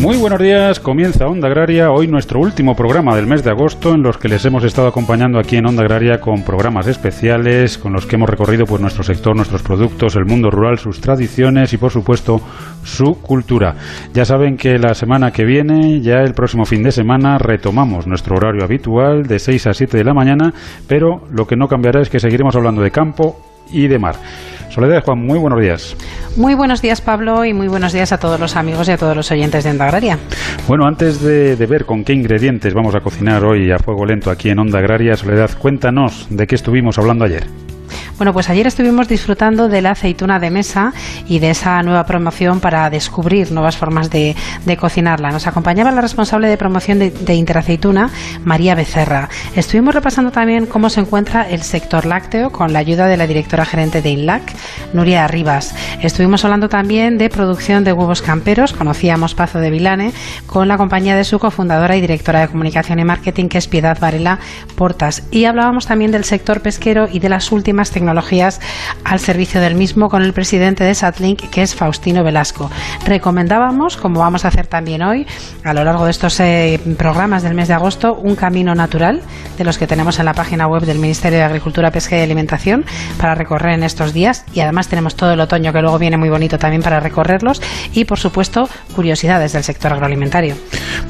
Muy buenos días, comienza Onda Agraria, hoy nuestro último programa del mes de agosto en los que les hemos estado acompañando aquí en Onda Agraria con programas especiales con los que hemos recorrido pues nuestro sector, nuestros productos, el mundo rural, sus tradiciones y por supuesto su cultura. Ya saben que la semana que viene, ya el próximo fin de semana, retomamos nuestro horario habitual de 6 a 7 de la mañana, pero lo que no cambiará es que seguiremos hablando de campo y de mar. Soledad Juan, muy buenos días. Muy buenos días, Pablo, y muy buenos días a todos los amigos y a todos los oyentes de Onda Agraria. Bueno, antes de, de, ver con qué ingredientes vamos a cocinar hoy a fuego lento aquí en Onda Agraria, Soledad, cuéntanos de qué estuvimos hablando ayer. Bueno, pues ayer estuvimos disfrutando de la aceituna de mesa y de esa nueva promoción para descubrir nuevas formas de, de cocinarla. Nos acompañaba la responsable de promoción de, de, Interaceituna, María Becerra. Estuvimos repasando también cómo se encuentra el sector lácteo con la ayuda de la directora gerente de INLAC, Nuria Arribas. Estuvimos hablando también de producción de huevos camperos, conocíamos Pazo de Vilane, con la compañía de su cofundadora y directora de comunicación y marketing, que es Piedad Varela Portas. Y hablábamos también del sector pesquero y de las últimas tecnologías tecnologías al servicio del mismo con el presidente de Satlink, que es Faustino Velasco. Recomendábamos, como vamos a hacer también hoy, a lo largo de estos eh, programas del mes de agosto, un camino natural de los que tenemos en la página web del Ministerio de Agricultura, Pesca y Alimentación para recorrer en estos días. Y además tenemos todo el otoño que luego viene muy bonito también para recorrerlos. Y por supuesto, curiosidades del sector agroalimentario.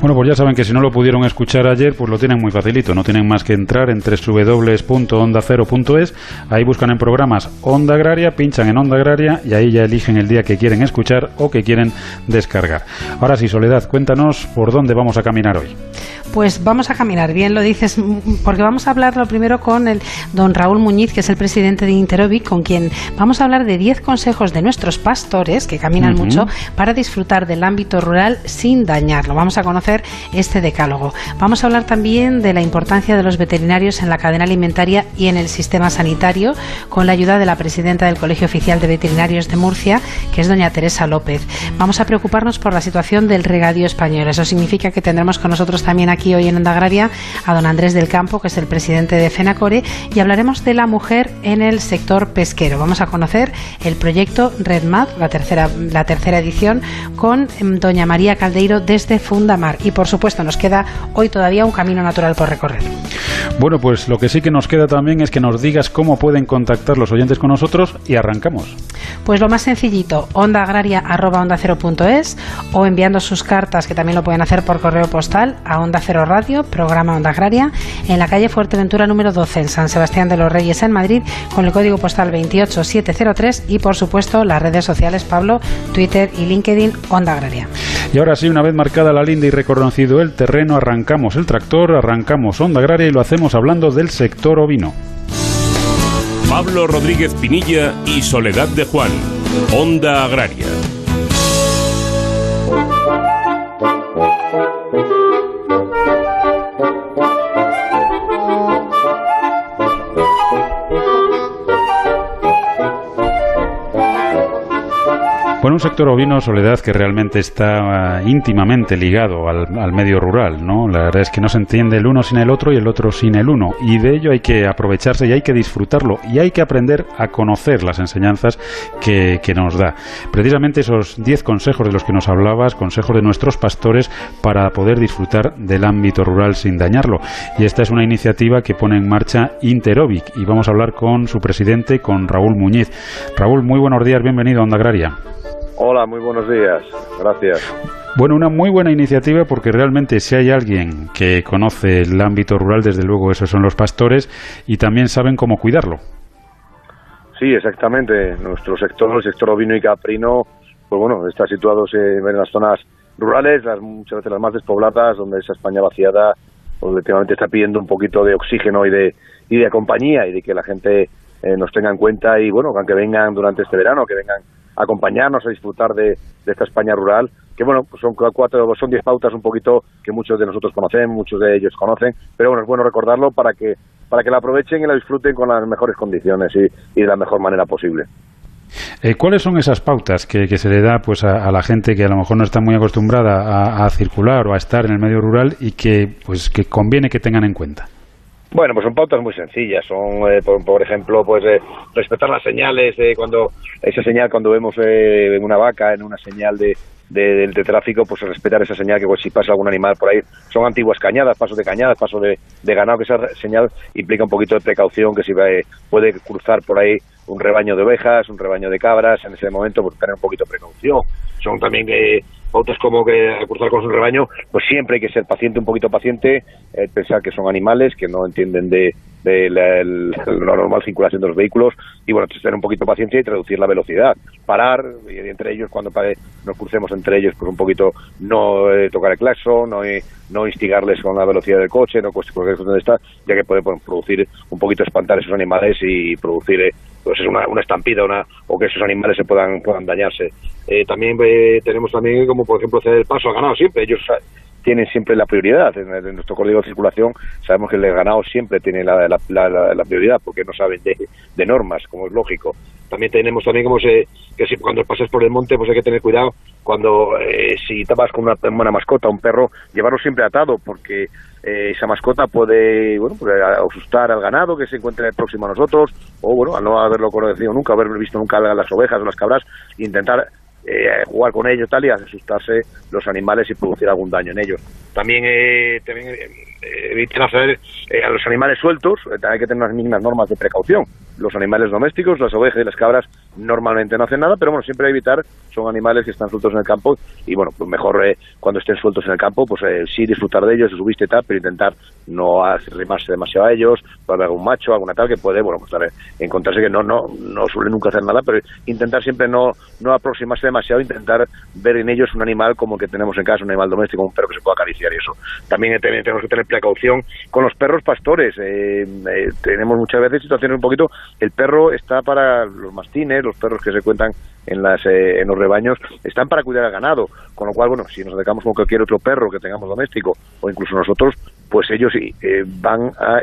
Bueno, pues ya saben que si no lo pudieron escuchar ayer, pues lo tienen muy facilito. No tienen más que entrar en www.ondacero.es. Ahí buscan en programas Onda Agraria, pinchan en Onda Agraria y ahí ya eligen el día que quieren escuchar o que quieren descargar. Ahora sí, Soledad, cuéntanos por dónde vamos a caminar hoy. Pues vamos a caminar, bien lo dices, porque vamos a hablar lo primero con el don Raúl Muñiz, que es el presidente de Interobic, con quien vamos a hablar de 10 consejos de nuestros pastores, que caminan uh -huh. mucho, para disfrutar del ámbito rural sin dañarlo. Vamos a conocer este decálogo. Vamos a hablar también de la importancia de los veterinarios en la cadena alimentaria y en el sistema sanitario, con la ayuda de la presidenta del Colegio Oficial de Veterinarios de Murcia, que es doña Teresa López. Vamos a preocuparnos por la situación del regadío español. Eso significa que tendremos con nosotros también aquí aquí hoy en Onda Agraria a don Andrés del Campo, que es el presidente de FENACORE, y hablaremos de la mujer en el sector pesquero. Vamos a conocer el proyecto RedMat, la tercera, la tercera edición, con doña María Caldeiro desde Fundamar. Y por supuesto, nos queda hoy todavía un camino natural por recorrer. Bueno, pues lo que sí que nos queda también es que nos digas cómo pueden contactar los oyentes con nosotros y arrancamos. Pues lo más sencillito, ondaagraria.ondacero.es o enviando sus cartas, que también lo pueden hacer por correo postal, a Onda Cero Radio, programa Onda Agraria, en la calle Fuerteventura número 12, en San Sebastián de los Reyes, en Madrid, con el código postal 28703 y, por supuesto, las redes sociales Pablo, Twitter y LinkedIn Onda Agraria. Y ahora sí, una vez marcada la linda y reconocido el terreno, arrancamos el tractor, arrancamos Onda Agraria y lo hacemos hablando del sector ovino. Pablo Rodríguez Pinilla y Soledad de Juan, Onda Agraria. Bueno, un sector ovino, Soledad, que realmente está íntimamente ligado al, al, medio rural, ¿no? La verdad es que no se entiende el uno sin el otro y el otro sin el uno. Y de ello hay que aprovecharse y hay que disfrutarlo y hay que aprender a conocer las enseñanzas que, que nos da. Precisamente esos 10 consejos de los que nos hablabas, consejos de nuestros pastores para poder disfrutar del ámbito rural sin dañarlo. Y esta es una iniciativa que pone en marcha Interobic y vamos a hablar con su presidente, con Raúl Muñiz. Raúl, muy buenos días, bienvenido a Onda Agraria. Hola, muy buenos días. Gracias. Bueno, una muy buena iniciativa porque realmente si hay alguien que conoce el ámbito rural, desde luego esos son los pastores y también saben cómo cuidarlo. Sí, exactamente. Nuestro sector, el sector ovino y caprino, pues bueno, está situado en las zonas rurales, las, muchas veces las más despobladas, donde esa España vaciada, pues, últimamente está pidiendo un poquito de oxígeno y de, y de compañía y de que la gente eh, nos tenga en cuenta y bueno, que aunque vengan durante este verano, que vengan acompañarnos a disfrutar de, esta España rural, que bueno, pues son cuatro, son diez pautas un poquito que muchos de nosotros conocen, muchos de ellos conocen, pero bueno, es bueno recordarlo para que, para que la aprovechen y la disfruten con las mejores condiciones y, y de la mejor manera posible. Eh, ¿Cuáles son esas pautas que, se le da pues a, a, la gente que a lo mejor no está muy acostumbrada a, a, circular o a estar en el medio rural y que pues que conviene que tengan en cuenta? Bueno, pues son pautas muy sencillas. Son, eh, por, ejemplo, pues eh, respetar las señales de cuando esa señal cuando vemos eh, una vaca en una señal de, de, tráfico, pues respetar esa señal que pues, si pasa algún animal por ahí. Son antiguas cañadas, pasos de cañadas, pasos de, ganado, que esa señal implica un poquito de precaución, que si puede cruzar por ahí un rebaño de ovejas, un rebaño de cabras, en ese momento pues tener un poquito de precaución. Son también pautas como que al cruzar con su rebaño, pues siempre hay que ser paciente, un poquito paciente, eh, pensar que son animales, que no entienden de, de la, normal circulación de los vehículos y bueno, tener un poquito de paciencia y reducir la velocidad, parar y entre ellos cuando nos crucemos entre ellos pues un poquito no eh, tocar el claxon, no, eh, no instigarles con la velocidad del coche, no cualquier donde está, ya que puede producir un poquito espantar esos animales y producir pues es una, una estampida una, o que esos animales se puedan puedan dañarse. también tenemos también como por ejemplo el paso al ganado siempre ellos tienen siempre la prioridad. En, nuestro código de circulación sabemos que el ganado siempre tiene la, la, prioridad porque no saben de, normas, como es lógico. También tenemos también como se, que si cuando pasas por el monte pues hay que tener cuidado cuando eh, si te vas con una, una mascota, un perro, llevarlo siempre atado porque eh, esa mascota puede bueno pues, asustar al ganado que se encuentre próximo a nosotros o bueno, al no haberlo conocido nunca, haber visto nunca las ovejas o las cabras, intentar eh, jugar con ellos tal y asustarse los animales y producir algún daño en ellos. También, eh, también eh, evitar hacer a los animales sueltos, hay que tener unas mínimas normas de precaución. Los animales domésticos, las ovejas y las cabras normalmente no hacen nada, pero bueno, siempre evitar, son animales que están sueltos en el campo y bueno, pues mejor cuando estén sueltos en el campo, pues sí disfrutar de ellos, subiste tal, pero intentar no arrimarse demasiado a ellos, para ver algún macho, alguna tal que puede, bueno, pues encontrarse que no, no, no suele nunca hacer nada, pero intentar siempre no, no aproximarse demasiado, intentar ver en ellos un animal como el que tenemos en casa, un animal doméstico, un perro que se pueda acariciar y eso. También tenemos que tener precaución con los perros pastores. Eh, eh, tenemos muchas veces situaciones un poquito, el perro está para los mastines, los perros que se cuentan en, las, eh, en los rebaños, están para cuidar al ganado, con lo cual, bueno, si nos acercamos con cualquier otro perro que tengamos doméstico o incluso nosotros, pues ellos van a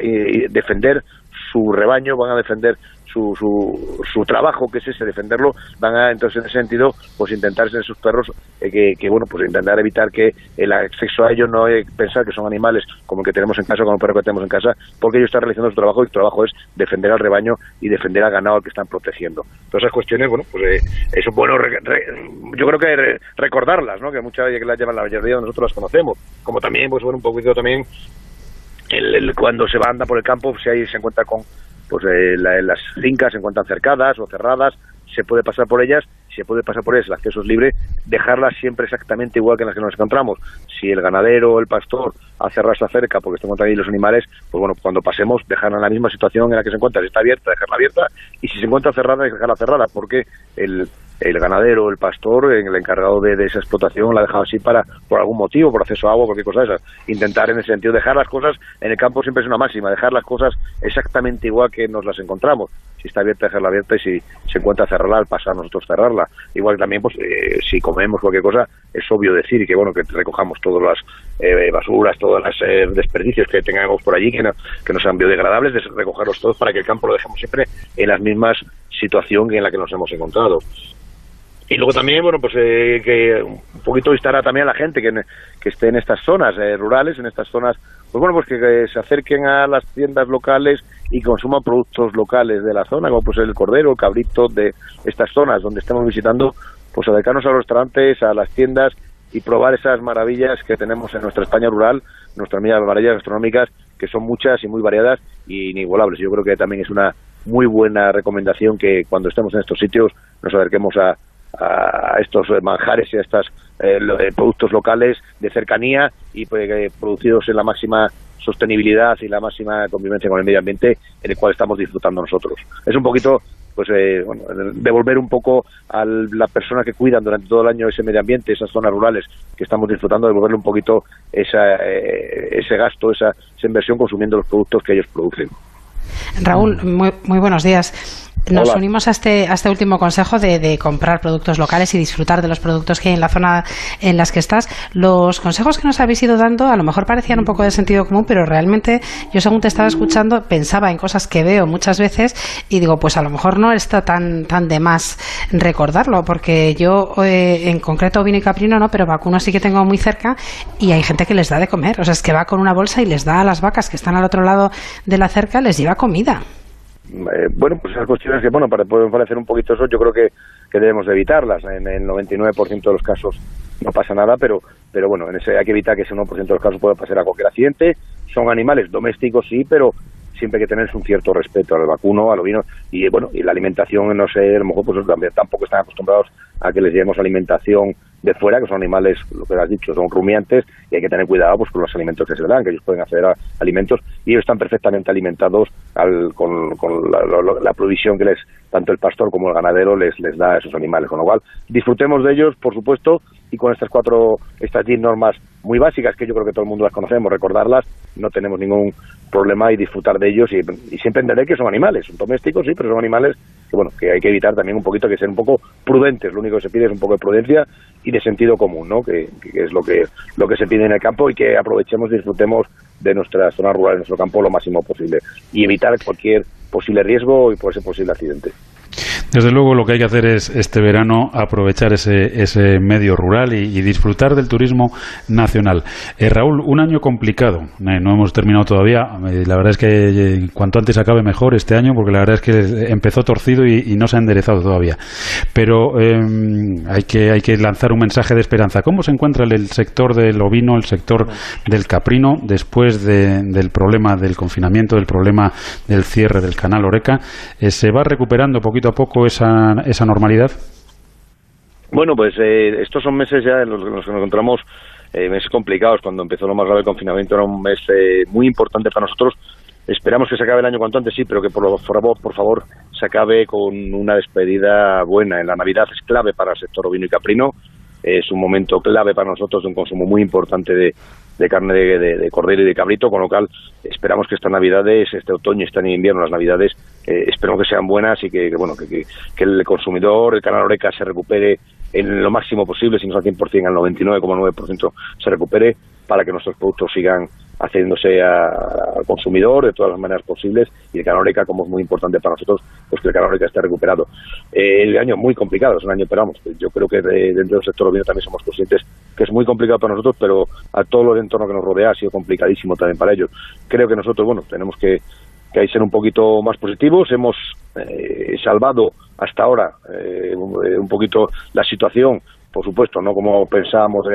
defender su rebaño, van a defender su, su, su, trabajo, que es ese, defenderlo, van a, entonces, en ese sentido, pues intentar ser sus perros, eh, que, que, bueno, pues intentar evitar que el acceso a ellos no es pensar que son animales como el que tenemos en casa, como el perro que tenemos en casa, porque ellos están realizando su trabajo y su trabajo es defender al rebaño y defender al ganado al que están protegiendo. Todas esas cuestiones, bueno, pues eh, es bueno, yo creo que recordarlas, ¿no? Que muchas veces que las llevan la mayoría de nosotros las conocemos, como también, pues bueno, un poquito también el, cuando se va anda por el campo, si ahí se encuentra con pues eh, las fincas se encuentran cercadas o cerradas, se puede pasar por ellas, se puede pasar por ellas, el acceso es libre, dejarlas siempre exactamente igual que en las que nos encontramos. Si el ganadero o el pastor hace rasa cerca porque se encuentran ahí los animales, pues bueno, cuando pasemos, dejarla en la misma situación en la que se encuentra, si está abierta, dejarla abierta, y si se encuentra cerrada, dejarla cerrada, porque el, el ganadero, el pastor, el encargado de, esa explotación la ha dejado así para por algún motivo, por acceso a agua, cualquier cosa de esas. Intentar en ese sentido dejar las cosas en el campo siempre es una máxima, dejar las cosas exactamente igual que nos las encontramos. Si está abierta, dejarla abierta y si se encuentra cerrarla, al pasar nosotros cerrarla. Igual también, pues, eh, si comemos cualquier cosa, es obvio decir que bueno que recojamos todas las eh, basuras, todas las eh, desperdicios que tengamos por allí, que no, que no sean biodegradables, de recogerlos todos para que el campo lo dejemos siempre en las mismas situación en la que nos hemos encontrado. Y luego también, bueno, pues eh, que un poquito instará también a la gente que, que esté en estas zonas eh, rurales, en estas zonas, pues bueno, pues que, se acerquen a las tiendas locales y consuman productos locales de la zona, como pues el cordero, el cabrito de estas zonas donde estamos visitando, pues acercarnos a los restaurantes, a las tiendas y probar esas maravillas que tenemos en nuestra España rural, nuestras maravillas gastronómicas, que son muchas y muy variadas y inigualables. Yo creo que también es una muy buena recomendación que cuando estemos en estos sitios nos acerquemos a, a estos manjares y a estos eh, eh, productos locales de cercanía y pues, eh, producidos en la máxima sostenibilidad y la máxima convivencia con el medio ambiente en el cual estamos disfrutando nosotros. Es un poquito pues devolver un poco a la persona que cuidan durante todo el año ese medio ambiente, esas zonas rurales que estamos disfrutando, devolverle un poquito esa, ese gasto, esa, esa inversión consumiendo los productos que ellos producen. Raúl, muy, muy buenos días. Nos unimos a este, a este último consejo de, de, comprar productos locales y disfrutar de los productos que hay en la zona en las que estás. Los consejos que nos habéis ido dando a lo mejor parecían un poco de sentido común, pero realmente yo según te estaba escuchando pensaba en cosas que veo muchas veces y digo, pues a lo mejor no está tan, tan de más recordarlo, porque yo eh, en concreto vino y caprino no, pero vacuno sí que tengo muy cerca y hay gente que les da de comer. O sea, es que va con una bolsa y les da a las vacas que están al otro lado de la cerca, les lleva comida. Eh, bueno, pues esas cuestiones que, bueno, para, pueden parecer un poquito eso, yo creo que, que debemos de evitarlas. En el 99% de los casos no pasa nada, pero, pero bueno, en ese hay que evitar que ese 1% de los casos pueda pasar a cualquier accidente. Son animales domésticos, sí, pero siempre hay que tener un cierto respeto al vacuno, al ovino y bueno, y la alimentación, no sé, a lo mejor pues también tampoco están acostumbrados a que les llevemos alimentación de fuera, que son animales, lo que has dicho, son rumiantes y hay que tener cuidado pues con los alimentos que se les dan, que ellos pueden acceder a alimentos y ellos están perfectamente alimentados al, con, la, provisión que les tanto el pastor como el ganadero les, les da a esos animales, con lo cual disfrutemos de ellos, por supuesto, y con estas cuatro, estas 10 normas muy básicas que yo creo que todo el mundo las conocemos, recordarlas, no tenemos ningún problema y disfrutar de ellos y, siempre entender que son animales, son domésticos, sí, pero son animales que bueno, que hay que evitar también un poquito que ser un poco prudentes, lo único que se pide es un poco de prudencia y de sentido común, ¿no? Que, es lo que lo que se pide en el campo y que aprovechemos y disfrutemos de nuestra zona rural, de nuestro campo lo máximo posible y evitar cualquier posible riesgo y por ese posible accidente. Desde luego lo que hay que hacer es este verano aprovechar ese, ese medio rural y, disfrutar del turismo nacional. Eh, Raúl, un año complicado, eh, no hemos terminado todavía, eh, la verdad es que cuanto antes acabe mejor este año porque la verdad es que empezó torcido y, no se ha enderezado todavía. Pero em, hay, que, hay que lanzar un mensaje de esperanza. ¿Cómo se encuentra el, sector del ovino, el sector del caprino después del problema del confinamiento, del problema del cierre del canal Oreca? ¿Se va recuperando poquito a poco esa, esa normalidad? Bueno, pues eh, estos son meses ya en los, que nos encontramos, eh, meses complicados. Cuando empezó lo más grave el confinamiento era un mes eh, muy importante para nosotros. Esperamos que se acabe el año cuanto antes, sí, pero que por favor, por favor se acabe con una despedida buena. En la Navidad es clave para el sector ovino y caprino. Es un momento clave para nosotros de un consumo muy importante de, de carne de, cordero y de cabrito, con lo cual esperamos que estas navidades, este otoño este invierno, las navidades, eh, esperamos que sean buenas y que, bueno que, el consumidor, el canal Oreca se recupere en lo máximo posible, si no al 100%, al 99,9% se recupere para que nuestros productos sigan haciéndose al consumidor de todas las maneras posibles y el canal Oreca, como es muy importante para nosotros, pues que el canal Oreca esté recuperado. Eh, el año muy complicado, es un año, pero vamos, yo creo que dentro del sector ovino también somos conscientes que es muy complicado para nosotros, pero a todo el entorno que nos rodea ha sido complicadísimo también para ellos. Creo que nosotros, bueno, tenemos que, que ser un poquito más positivos, hemos eh, salvado hasta ahora eh, un poquito la situación por supuesto, no como pensábamos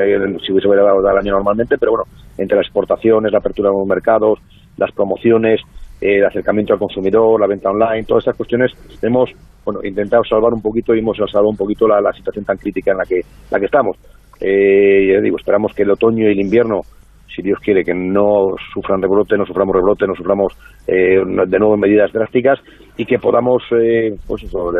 si hubiese dado el año normalmente, pero bueno, entre las exportaciones, la apertura de los mercados, las promociones, eh, el acercamiento al consumidor, la venta online, todas estas cuestiones hemos bueno, intentado salvar un poquito y hemos salvado un poquito la, situación tan crítica en la que, la que estamos. Eh, ya digo, esperamos que el otoño y el invierno, si Dios quiere, que no sufran rebrote, no suframos rebrote, no suframos eh, de nuevo medidas drásticas y que podamos, eh, pues eso,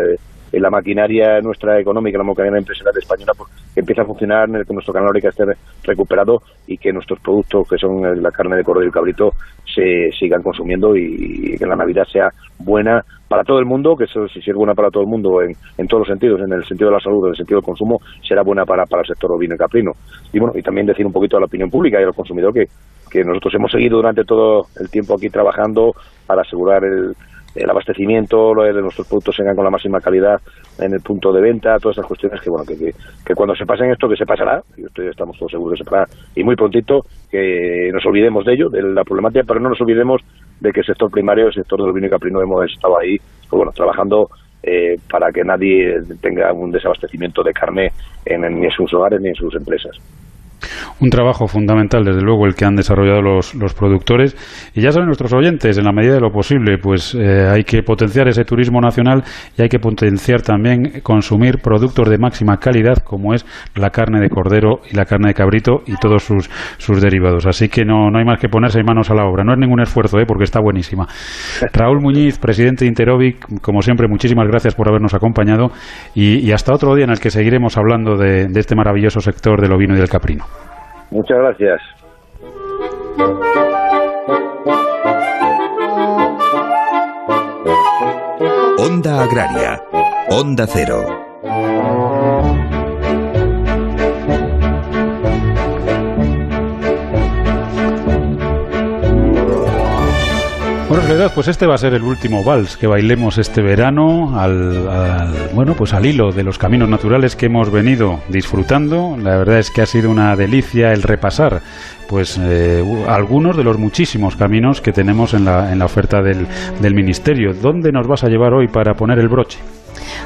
la maquinaria nuestra económica, la maquinaria empresarial española, pues, que empiece a funcionar, que nuestro canal que esté recuperado y que nuestros productos, que son la carne de cordero y el cabrito, se sigan consumiendo y, que la Navidad sea buena para todo el mundo, que eso, si es buena para todo el mundo en, en, todos los sentidos, en el sentido de la salud, en el sentido del consumo, será buena para, para el sector ovino y caprino. Y bueno, y también decir un poquito a la opinión pública y al consumidor que, que nosotros hemos seguido durante todo el tiempo aquí trabajando para asegurar el, el abastecimiento, lo de nuestros productos vengan con la máxima calidad en el punto de venta, todas estas cuestiones que bueno que, que, cuando se pasen esto que se pasará, y estamos todos seguros que se pasará, y muy prontito que nos olvidemos de ello, de la problemática, pero no nos olvidemos de que el sector primario, el sector del vino y caprino hemos estado ahí, pues bueno, trabajando eh, para que nadie tenga un desabastecimiento de carne en, ni en sus hogares ni en sus empresas un trabajo fundamental, desde luego, el que han desarrollado los, los productores. Y ya saben nuestros oyentes, en la medida de lo posible, pues eh, hay que potenciar ese turismo nacional y hay que potenciar también consumir productos de máxima calidad, como es la carne de cordero y la carne de cabrito y todos sus, sus derivados. Así que no, no hay más que ponerse manos a la obra. No es ningún esfuerzo, ¿eh? porque está buenísima. Raúl Muñiz, presidente de Interovic, como siempre, muchísimas gracias por habernos acompañado y, hasta otro día en el que seguiremos hablando de, de este maravilloso sector del ovino y del caprino. Muchas gracias. Onda Agraria, Onda Cero. Bueno, Soledad, pues este va a ser el último vals que bailemos este verano al, bueno, pues al hilo de los caminos naturales que hemos venido disfrutando. La verdad es que ha sido una delicia el repasar pues eh, algunos de los muchísimos caminos que tenemos en la, en la oferta del Ministerio. ¿Dónde nos vas a llevar hoy para poner el broche?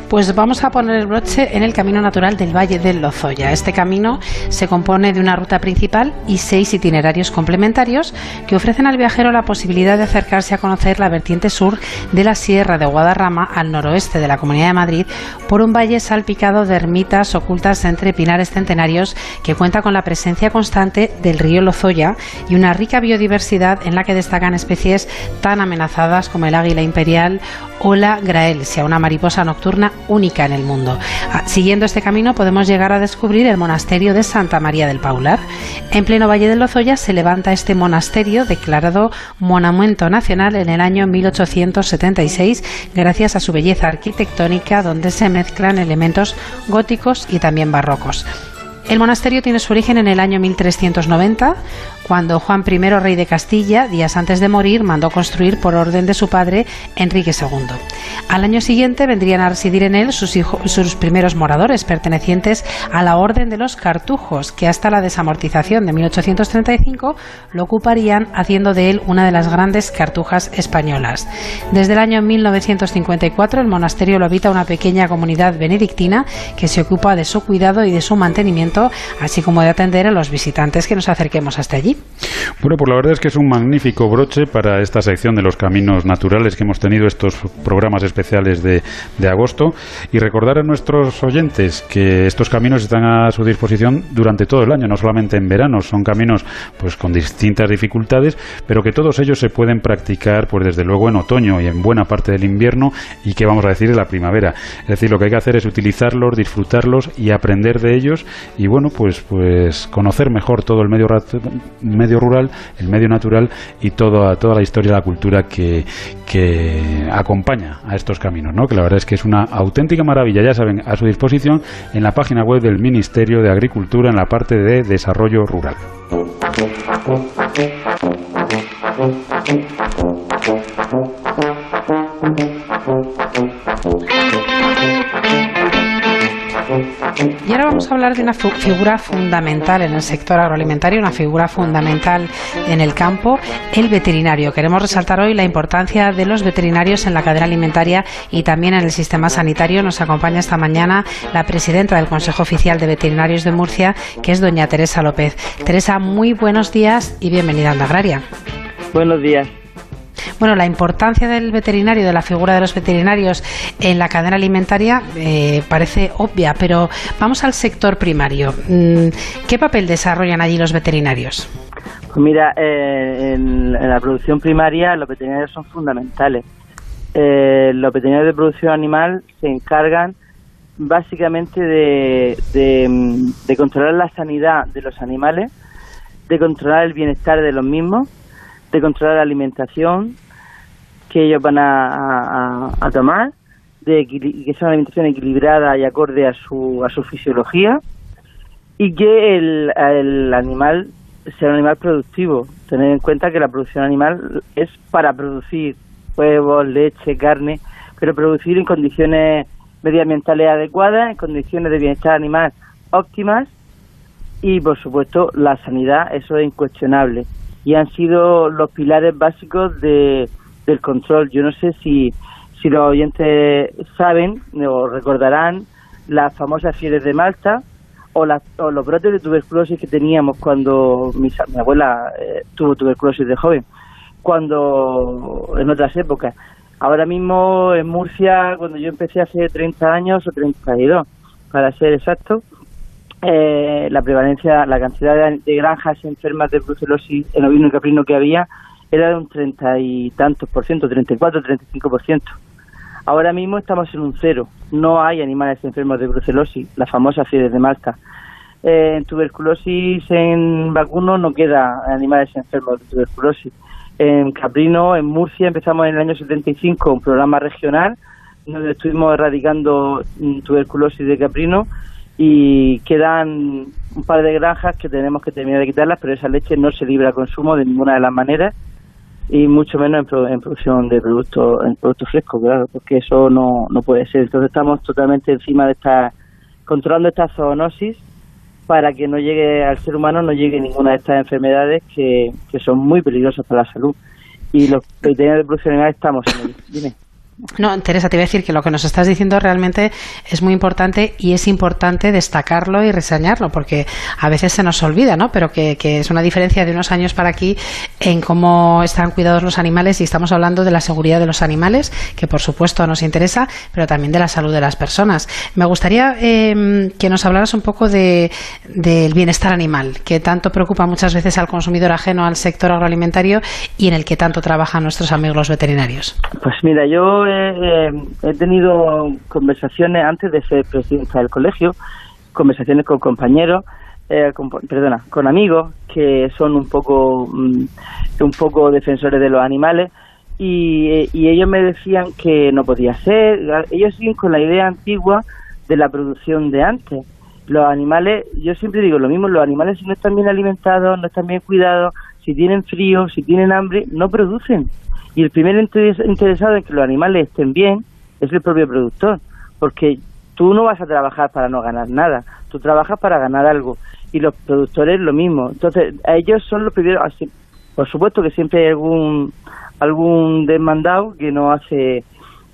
Pues vamos a poner el broche en el camino natural del Valle del Lozoya. Este camino se compone de una ruta principal y seis itinerarios complementarios que ofrecen al viajero la posibilidad de acercarse a conocer la vertiente sur de la Sierra de Guadarrama al noroeste de la Comunidad de Madrid por un valle salpicado de ermitas ocultas entre pinares centenarios que cuenta con la presencia constante del río Lozoya y una rica biodiversidad en la que destacan especies tan amenazadas como el águila imperial o la graelsia, una mariposa nocturna única en el mundo. Ah, siguiendo este camino podemos llegar a descubrir el monasterio de Santa María del Paular. En pleno Valle de Lozoya se levanta este monasterio declarado Monumento Nacional en el año 1876 gracias a su belleza arquitectónica donde se mezclan elementos góticos y también barrocos. El monasterio tiene su origen en el año 1390, cuando Juan I, rey de Castilla, días antes de morir, mandó construir por orden de su padre Enrique II. Al año siguiente vendrían a residir en él sus, sus primeros moradores, pertenecientes a la Orden de los Cartujos, que hasta la desamortización de 1835 lo ocuparían, haciendo de él una de las grandes cartujas españolas. Desde el año 1954 el monasterio lo habita una pequeña comunidad benedictina que se ocupa de su cuidado y de su mantenimiento, así como de atender a los visitantes que nos acerquemos hasta allí. Bueno, pues la verdad es que es un magnífico broche para esta sección de los caminos naturales que hemos tenido estos programas especiales de, agosto y recordar a nuestros oyentes que estos caminos están a su disposición durante todo el año, no solamente en verano, son caminos pues con distintas dificultades, pero que todos ellos se pueden practicar pues desde luego en otoño y en buena parte del invierno y que vamos a decir en la primavera. Es decir, lo que hay que hacer es utilizarlos, disfrutarlos y aprender de ellos y bueno, pues pues conocer mejor todo el medio medio rural, el medio natural y toda, toda la historia y la cultura que, que acompaña a estos caminos, ¿no? que la verdad es que es una auténtica maravilla, ya saben, a su disposición en la página web del Ministerio de Agricultura en la parte de Desarrollo Rural. Y ahora vamos a hablar de una figura fundamental en el sector agroalimentario, una figura fundamental en el campo, el veterinario. Queremos resaltar hoy la importancia de los veterinarios en la cadena alimentaria y también en el sistema sanitario. Nos acompaña esta mañana la presidenta del Consejo Oficial de Veterinarios de Murcia, que es doña Teresa López. Teresa, muy buenos días y bienvenida a la Agraria. Buenos días. Bueno, la importancia del veterinario, de la figura de los veterinarios en la cadena alimentaria eh, parece obvia, pero vamos al sector primario. Mm, ¿Qué papel desarrollan allí los veterinarios? Pues mira, eh, en, la producción primaria los veterinarios son fundamentales. Eh, los veterinarios de producción animal se encargan básicamente de, de controlar la sanidad de los animales, de controlar el bienestar de los mismos de controlar la alimentación que ellos van a, tomar, de que sea una alimentación equilibrada y acorde a su, a su fisiología y que el, el animal sea un animal productivo. Tener en cuenta que la producción animal es para producir huevos, leche, carne, pero producir en condiciones medioambientales adecuadas, en condiciones de bienestar animal óptimas y, por supuesto, la sanidad, eso es incuestionable y han sido los pilares básicos de, del control. Yo no sé si, si los oyentes saben o recordarán las famosas fiebres de Malta o, o los brotes de tuberculosis que teníamos cuando mi, abuela eh, tuvo tuberculosis de joven, cuando en otras épocas. Ahora mismo en Murcia, cuando yo empecé hace 30 años o 32, para ser exacto, eh, la prevalencia, la cantidad de, granjas enfermas de brucelosis en ovino y caprino que había era de un treinta y tantos por ciento, 34, 35 por ciento. Ahora mismo estamos en un cero. No hay animales enfermos de brucelosis, la famosa fiebre de Malta. Eh, en tuberculosis en vacuno no queda animales enfermos de tuberculosis. En Caprino, en Murcia, empezamos en el año 75 un programa regional donde estuvimos erradicando mm, tuberculosis de caprino y quedan un par de granjas que tenemos que terminar de quitarlas, pero esa leche no se libra a consumo de ninguna de las maneras y mucho menos en, producción de productos en productos frescos, claro, porque eso no, no puede ser. Entonces estamos totalmente encima de esta, controlando esta zoonosis para que no llegue al ser humano, no llegue ninguna de estas enfermedades que, que son muy peligrosas para la salud. Y los veterinarios de producción animal estamos en ello. Dime. No, Teresa, te voy a decir que lo que nos estás diciendo realmente es muy importante y es importante destacarlo y reseñarlo, porque a veces se nos olvida, ¿no? Pero que, es una diferencia de unos años para aquí en cómo están cuidados los animales y estamos hablando de la seguridad de los animales, que por supuesto nos interesa, pero también de la salud de las personas. Me gustaría em, que nos hablaras un poco de, del bienestar animal, que tanto preocupa muchas veces al consumidor ajeno al sector agroalimentario y en el que tanto trabajan nuestros amigos los veterinarios. Pues mira, yo he, tenido conversaciones antes de ser presidenta del colegio, conversaciones con compañeros, eh, perdona, con amigos que son un poco, mm, un poco defensores de los animales y, ellos me decían que no podía ser. Ellos siguen con la idea antigua de la producción de antes. Los animales, yo siempre digo lo mismo, los animales si no están bien alimentados, no están bien cuidados, si tienen frío, si tienen hambre, no producen. Y el primer interesado en que los animales estén bien es el propio productor, porque tú no vas a trabajar para no ganar nada, tú trabajas para ganar algo y los productores lo mismo. Entonces, a ellos son los primeros, por supuesto que siempre hay algún algún demandado que no hace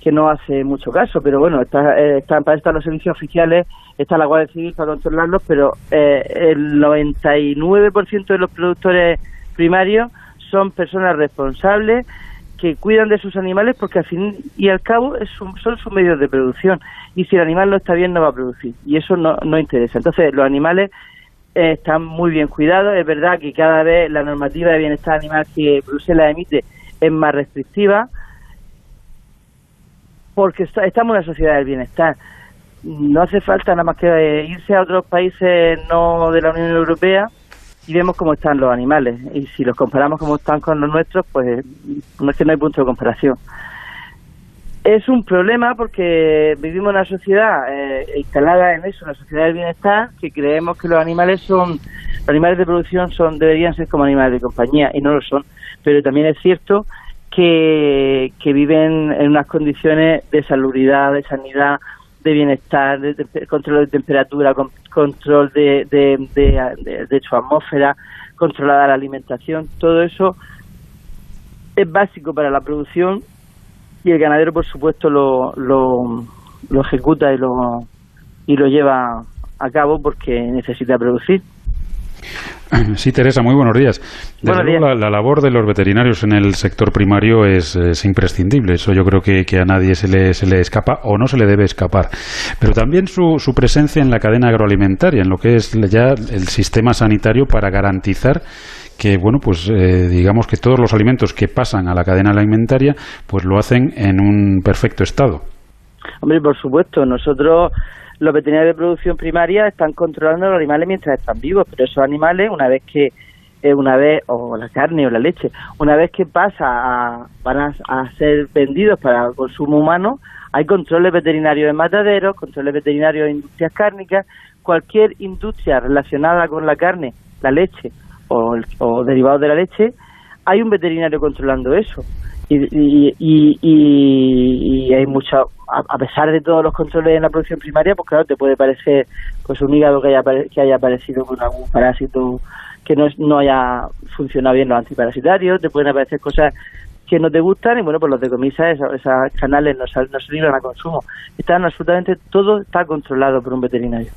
que no hace mucho caso, pero bueno, está, eh, están para estar los servicios oficiales, está la Guardia Civil para controlarlos, pero eh, el 99% de los productores primarios son personas responsables que cuidan de sus animales porque al fin y al cabo es son sus medios de producción y si el animal no está bien no va a producir y eso no, no interesa. Entonces los animales eh, están muy bien cuidados, es verdad que cada vez la normativa de bienestar animal que Bruselas emite es más restrictiva porque estamos en una sociedad del bienestar. No hace falta nada más que irse a otros países no de la Unión Europea y vemos cómo están los animales. Y si los comparamos como están con los nuestros, pues no es que no hay punto de comparación. Es un problema porque vivimos una sociedad eh, instalada en eso, una sociedad del bienestar, que creemos que los animales son, los animales de producción son deberían ser como animales de compañía y no lo son. Pero también es cierto que, que viven en unas condiciones de salubridad, de sanidad, de bienestar, de, control de temperatura, control de, de, su atmósfera, controlada la alimentación, todo eso es básico para la producción y el ganadero, por supuesto, lo, lo, lo ejecuta y lo, y lo lleva a cabo porque necesita producir. Sí, Teresa, muy buenos días. La, labor de los veterinarios en el sector primario es, imprescindible. Eso yo creo que, a nadie se le, se le, escapa o no se le debe escapar. Pero también su, su presencia en la cadena agroalimentaria, en lo que es ya el sistema sanitario para garantizar que bueno pues eh, digamos que todos los alimentos que pasan a la cadena alimentaria pues lo hacen en un perfecto estado. Hombre, por supuesto, nosotros los veterinarios de producción primaria están controlando los animales mientras están vivos, pero esos animales, una vez que, eh, una vez, o la carne o la leche, una vez que pasa a, van a, ser vendidos para consumo humano, hay controles veterinarios en mataderos, controles veterinarios en industrias cárnicas, cualquier industria relacionada con la carne, la leche o, o derivados de la leche, hay un veterinario controlando eso y, y, y, hay mucha a, pesar de todos los controles en la producción primaria pues claro te puede parecer pues un hígado que haya que haya aparecido con algún parásito que no, no haya funcionado bien los antiparasitarios te pueden aparecer cosas que no te gustan y bueno pues los decomisas esos, esos canales no, no se libran a consumo. Están absolutamente todo está controlado por un veterinario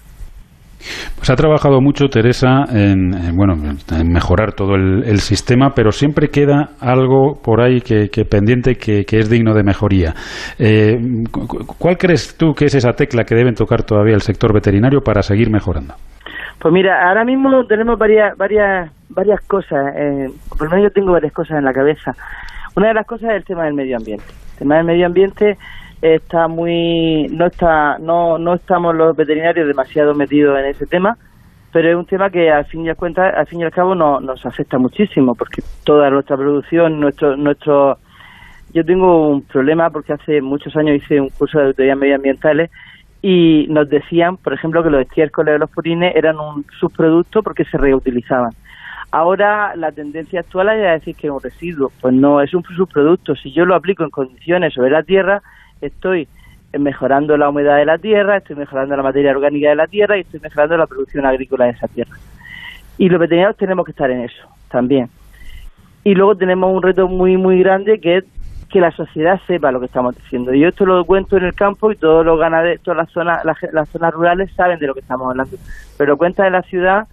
pues ha trabajado mucho Teresa en, bueno en mejorar todo el, sistema, pero siempre queda algo por ahí que, pendiente que, es digno de mejoría. Eh, ¿Cuál crees tú que es esa tecla que deben tocar todavía el sector veterinario para seguir mejorando? Pues mira, ahora mismo tenemos varias varias varias cosas. Eh, por lo menos yo tengo varias cosas en la cabeza. Una de las cosas es el tema del medio ambiente. El tema del medio ambiente está muy no está no no estamos los veterinarios demasiado metidos en ese tema pero es un tema que al fin y al cuenta al fin y al cabo no, nos afecta muchísimo porque toda nuestra producción nuestro nuestro yo tengo un problema porque hace muchos años hice un curso de auditorías medioambientales y nos decían, por ejemplo, que los estiércoles de los purines eran un subproducto porque se reutilizaban. Ahora la tendencia actual es decir que es un residuo. Pues no, es un subproducto. Si yo lo aplico en condiciones sobre la tierra, estoy mejorando la humedad de la tierra, estoy mejorando la materia orgánica de la tierra y estoy mejorando la producción agrícola de esa tierra. Y los veterinarios tenemos que estar en eso también. Y luego tenemos un reto muy, muy grande que es que la sociedad sepa lo que estamos diciendo. Yo esto lo cuento en el campo y todos los ganaderos, todas las zonas, las, zonas rurales saben de lo que estamos hablando. Pero lo cuentas en la ciudad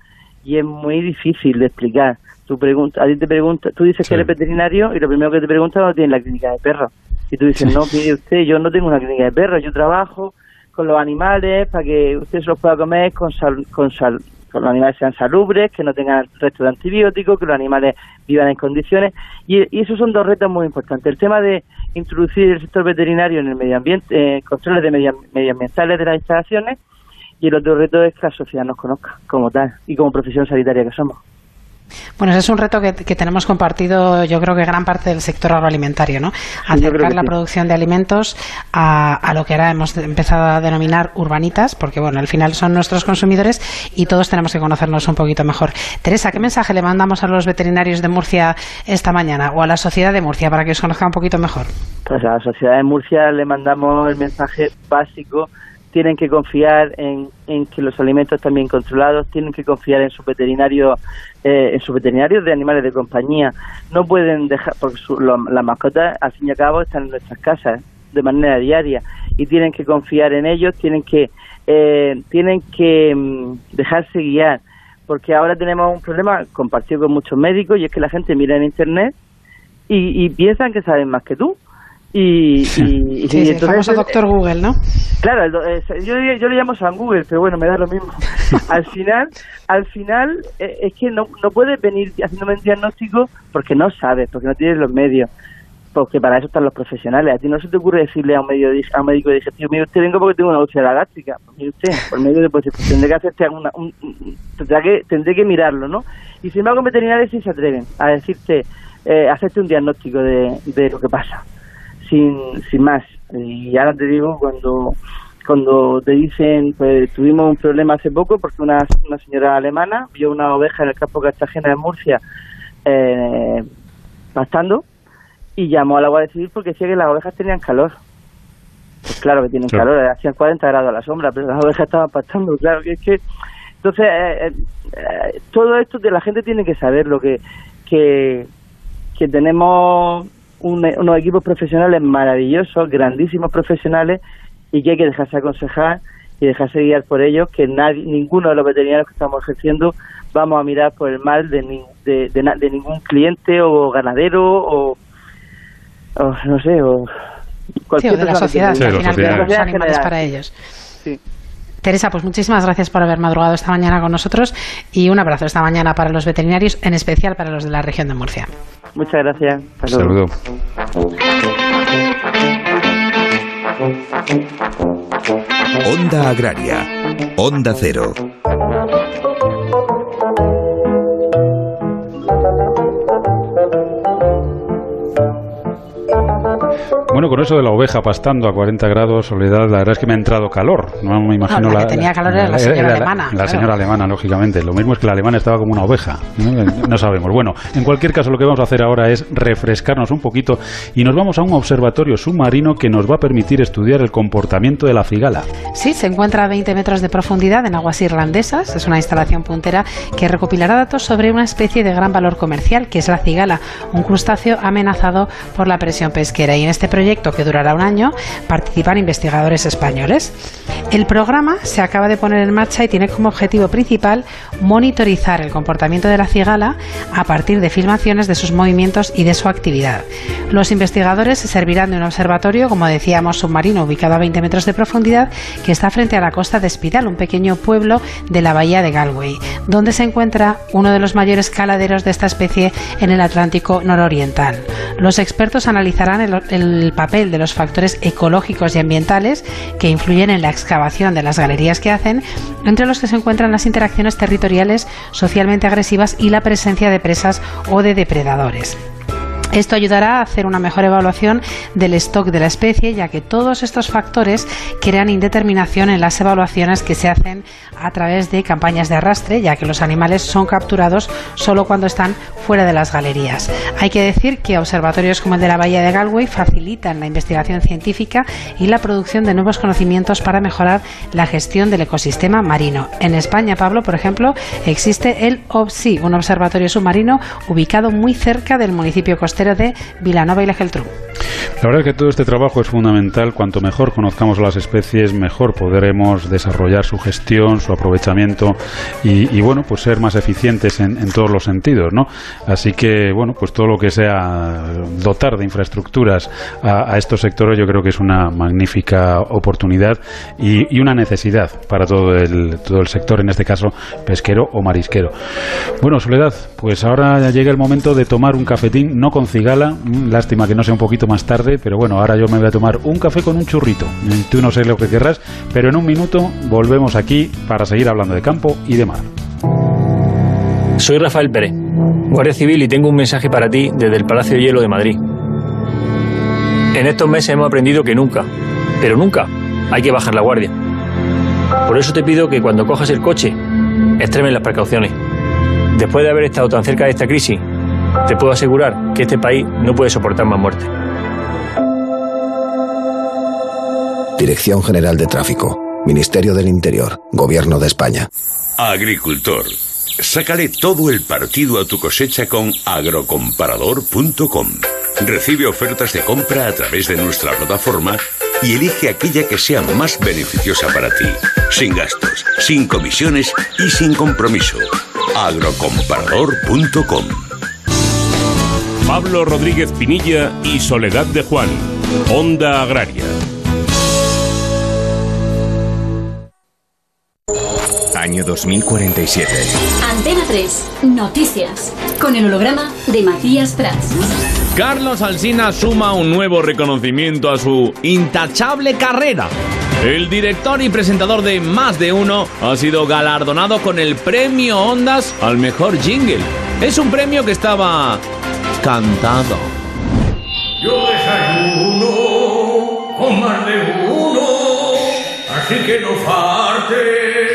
y es muy difícil de explicar. Tú pregunta, a ti te pregunta, tú dices que eres veterinario y lo primero que te preguntan no tienes la clínica de perros. Y tú dices, no, mire usted, yo no tengo una clínica de perros, yo trabajo con los animales para que usted se los pueda comer con sal, con sal, que los animales sean salubres, que no tengan resto de antibióticos, que los animales vivan en condiciones. Y, esos son dos retos muy importantes. El tema de introducir el sector veterinario en el medio ambiente, eh, controles de medioambientales de las instalaciones, y el otro reto es que la sociedad nos conozca como tal y como profesión sanitaria que somos. Bueno, ese es un reto que, tenemos compartido, yo creo que gran parte del sector agroalimentario, ¿no? Acercar la producción de alimentos a, lo que ahora hemos empezado a denominar urbanitas, porque bueno, al final son nuestros consumidores y todos tenemos que conocernos un poquito mejor. Teresa, ¿qué mensaje le mandamos a los veterinarios de Murcia esta mañana o a la sociedad de Murcia para que os conozca un poquito mejor? Pues a la sociedad de Murcia le mandamos el mensaje básico tienen que confiar en, que los alimentos están bien controlados, tienen que confiar en su veterinario, eh, en sus veterinarios de animales de compañía. No pueden dejar, porque las mascotas, al fin y al cabo, están en nuestras casas de manera diaria y tienen que confiar en ellos, tienen que, eh, tienen que mm, dejarse guiar, porque ahora tenemos un problema compartido con muchos médicos y es que la gente mira en internet y, y piensan que saben más que tú y, y, y el famoso doctor Google, ¿no? Claro, yo, yo le llamo San Google, pero bueno, me da lo mismo. al final, al final eh, es que no, no puedes venir haciéndome un diagnóstico porque no sabes, porque no tienes los medios, porque para eso están los profesionales. A ti no se te ocurre decirle a un, medio, a un médico digestivo, mire usted vengo porque tengo una úlcera gástrica. Pues mire usted, por medio de pues, pues tendré que hacerte una, un, tendré que tendré que mirarlo, ¿no? Y sin embargo, veterinarios sí se atreven a decirte, eh, hacerte un diagnóstico de, de lo que pasa sin, sin más. Y ahora te digo, cuando cuando te dicen, pues tuvimos un problema hace poco porque una, una señora alemana vio una oveja en el campo Cartagena de Murcia eh, pastando y llamó a la Guardia Civil porque decía que las ovejas tenían calor. Pues claro que tienen calor, hacían 40 grados a la sombra, pero las ovejas estaban pastando, claro que es que... Entonces, eh, eh, todo esto de la gente tiene que saber lo que, que, que tenemos unos equipos profesionales maravillosos, grandísimos profesionales, y que hay que dejarse aconsejar y dejarse guiar por ellos, que nadie, ninguno de los veterinarios que estamos ejerciendo vamos a mirar por el mal de, de, de, ningún cliente o ganadero o, no sé, o cualquier de la sociedad, sí, al final los animales para ellos. Sí. Teresa, pues muchísimas gracias por haber madrugado esta mañana con nosotros y un abrazo esta mañana para los veterinarios, en especial para los de la región de Murcia. Muchas gracias. Saludos. Onda Agraria. Onda Cero. Bueno, con eso de la oveja pastando a 40 grados, Soledad, la verdad es que me ha entrado calor. No me imagino la, que tenía calor era la señora alemana. La, señora alemana, lógicamente. Lo mismo es que la alemana estaba como una oveja. ¿no? sabemos. Bueno, en cualquier caso, lo que vamos a hacer ahora es refrescarnos un poquito y nos vamos a un observatorio submarino que nos va a permitir estudiar el comportamiento de la cigala. Sí, se encuentra a 20 metros de profundidad en aguas irlandesas. Es una instalación puntera que recopilará datos sobre una especie de gran valor comercial, que es la cigala, un crustáceo amenazado por la presión pesquera. Y en este proyecto proyecto que durará un año participan investigadores españoles. El programa se acaba de poner en marcha y tiene como objetivo principal monitorizar el comportamiento de la cigala a partir de filmaciones de sus movimientos y de su actividad. Los investigadores se servirán de un observatorio, como decíamos, submarino ubicado a 20 metros de profundidad que está frente a la costa de Espidal, un pequeño pueblo de la bahía de Galway, donde se encuentra uno de los mayores caladeros de esta especie en el Atlántico nororiental. Los expertos analizarán el, el papel de los factores ecológicos y ambientales que influyen en la excavación de las galerías que hacen, entre los que se encuentran las interacciones territoriales socialmente agresivas y la presencia de presas o de depredadores. Esto ayudará a hacer una mejor evaluación del stock de la especie, ya que todos estos factores crean indeterminación en las evaluaciones que se hacen a través de campañas de arrastre, ya que los animales son capturados solo cuando están fuera de las galerías. Hay que decir que observatorios como el de la Bahía de Galway facilitan la investigación científica y la producción de nuevos conocimientos para mejorar la gestión del ecosistema marino. En España, Pablo, por ejemplo, existe el OPSI, un observatorio submarino ubicado muy cerca del municipio costero de Vilanova y la Geltrú. La verdad es que todo este trabajo es fundamental. Cuanto mejor conozcamos las especies, mejor podremos desarrollar su gestión, su aprovechamiento y, bueno, pues ser más eficientes en, todos los sentidos, ¿no? Así que, bueno, pues todo lo que sea dotar de infraestructuras a, estos sectores, yo creo que es una magnífica oportunidad y, una necesidad para todo el, todo el sector, en este caso pesquero o marisquero. Bueno, Soledad, pues ahora llega el momento de tomar un cafetín, no con cigala, mm, lástima que no sea un poquito más tarde, pero bueno, ahora yo me voy a tomar un café con un churrito. Tú no sé lo que querrás, pero en un minuto volvemos aquí para seguir hablando de campo y de mar. Soy Rafael Pérez, Guardia Civil, y tengo un mensaje para ti desde el Palacio de Hielo de Madrid. En estos meses hemos aprendido que nunca, pero nunca, hay que bajar la guardia. Por eso te pido que cuando cojas el coche, extremen las precauciones. Después de haber estado tan cerca de esta crisis, te puedo asegurar que este país no puede soportar más muerte. Dirección General de Tráfico, Ministerio del Interior, Gobierno de España. Agricultor, sácale todo el partido a tu cosecha con agrocomparador.com. Recibe ofertas de compra a través de nuestra plataforma y elige aquella que sea más beneficiosa para ti, sin gastos, sin comisiones y sin compromiso. agrocomparador.com Pablo Rodríguez Pinilla y Soledad de Juan. Onda Agraria. Año 2047. Antena 3. Noticias. Con el holograma de Matías Prats. Carlos Alsina suma un nuevo reconocimiento a su intachable carrera. El director y presentador de Más de Uno ha sido galardonado con el premio Ondas al mejor jingle. Es un premio que estaba cantado. Yo desayuno con más de uno, así que no falte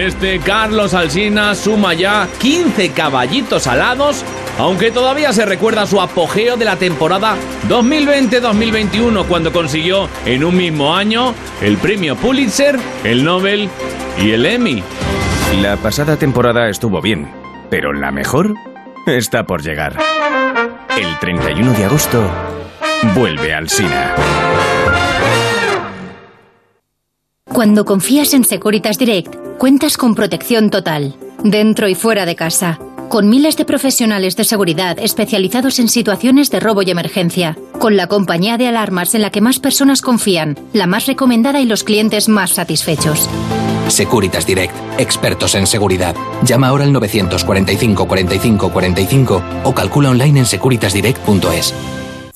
este Carlos Alsina suma ya 15 caballitos alados, aunque todavía se recuerda su apogeo de la temporada 2020-2021 cuando consiguió en un mismo año el premio Pulitzer, el Nobel y el Emmy. La pasada temporada estuvo bien, pero la mejor está por llegar. El 31 de agosto vuelve al SINA. Cuando confías en Securitas Direct, cuentas con protección total, dentro y fuera de casa, con miles de profesionales de seguridad especializados en situaciones de robo y emergencia, con la compañía de alarmas en la que más personas confían, la más recomendada y los clientes más satisfechos. Securitas Direct, expertos en seguridad. Llama ahora al 945 45 45 o calcula online en securitasdirect.es.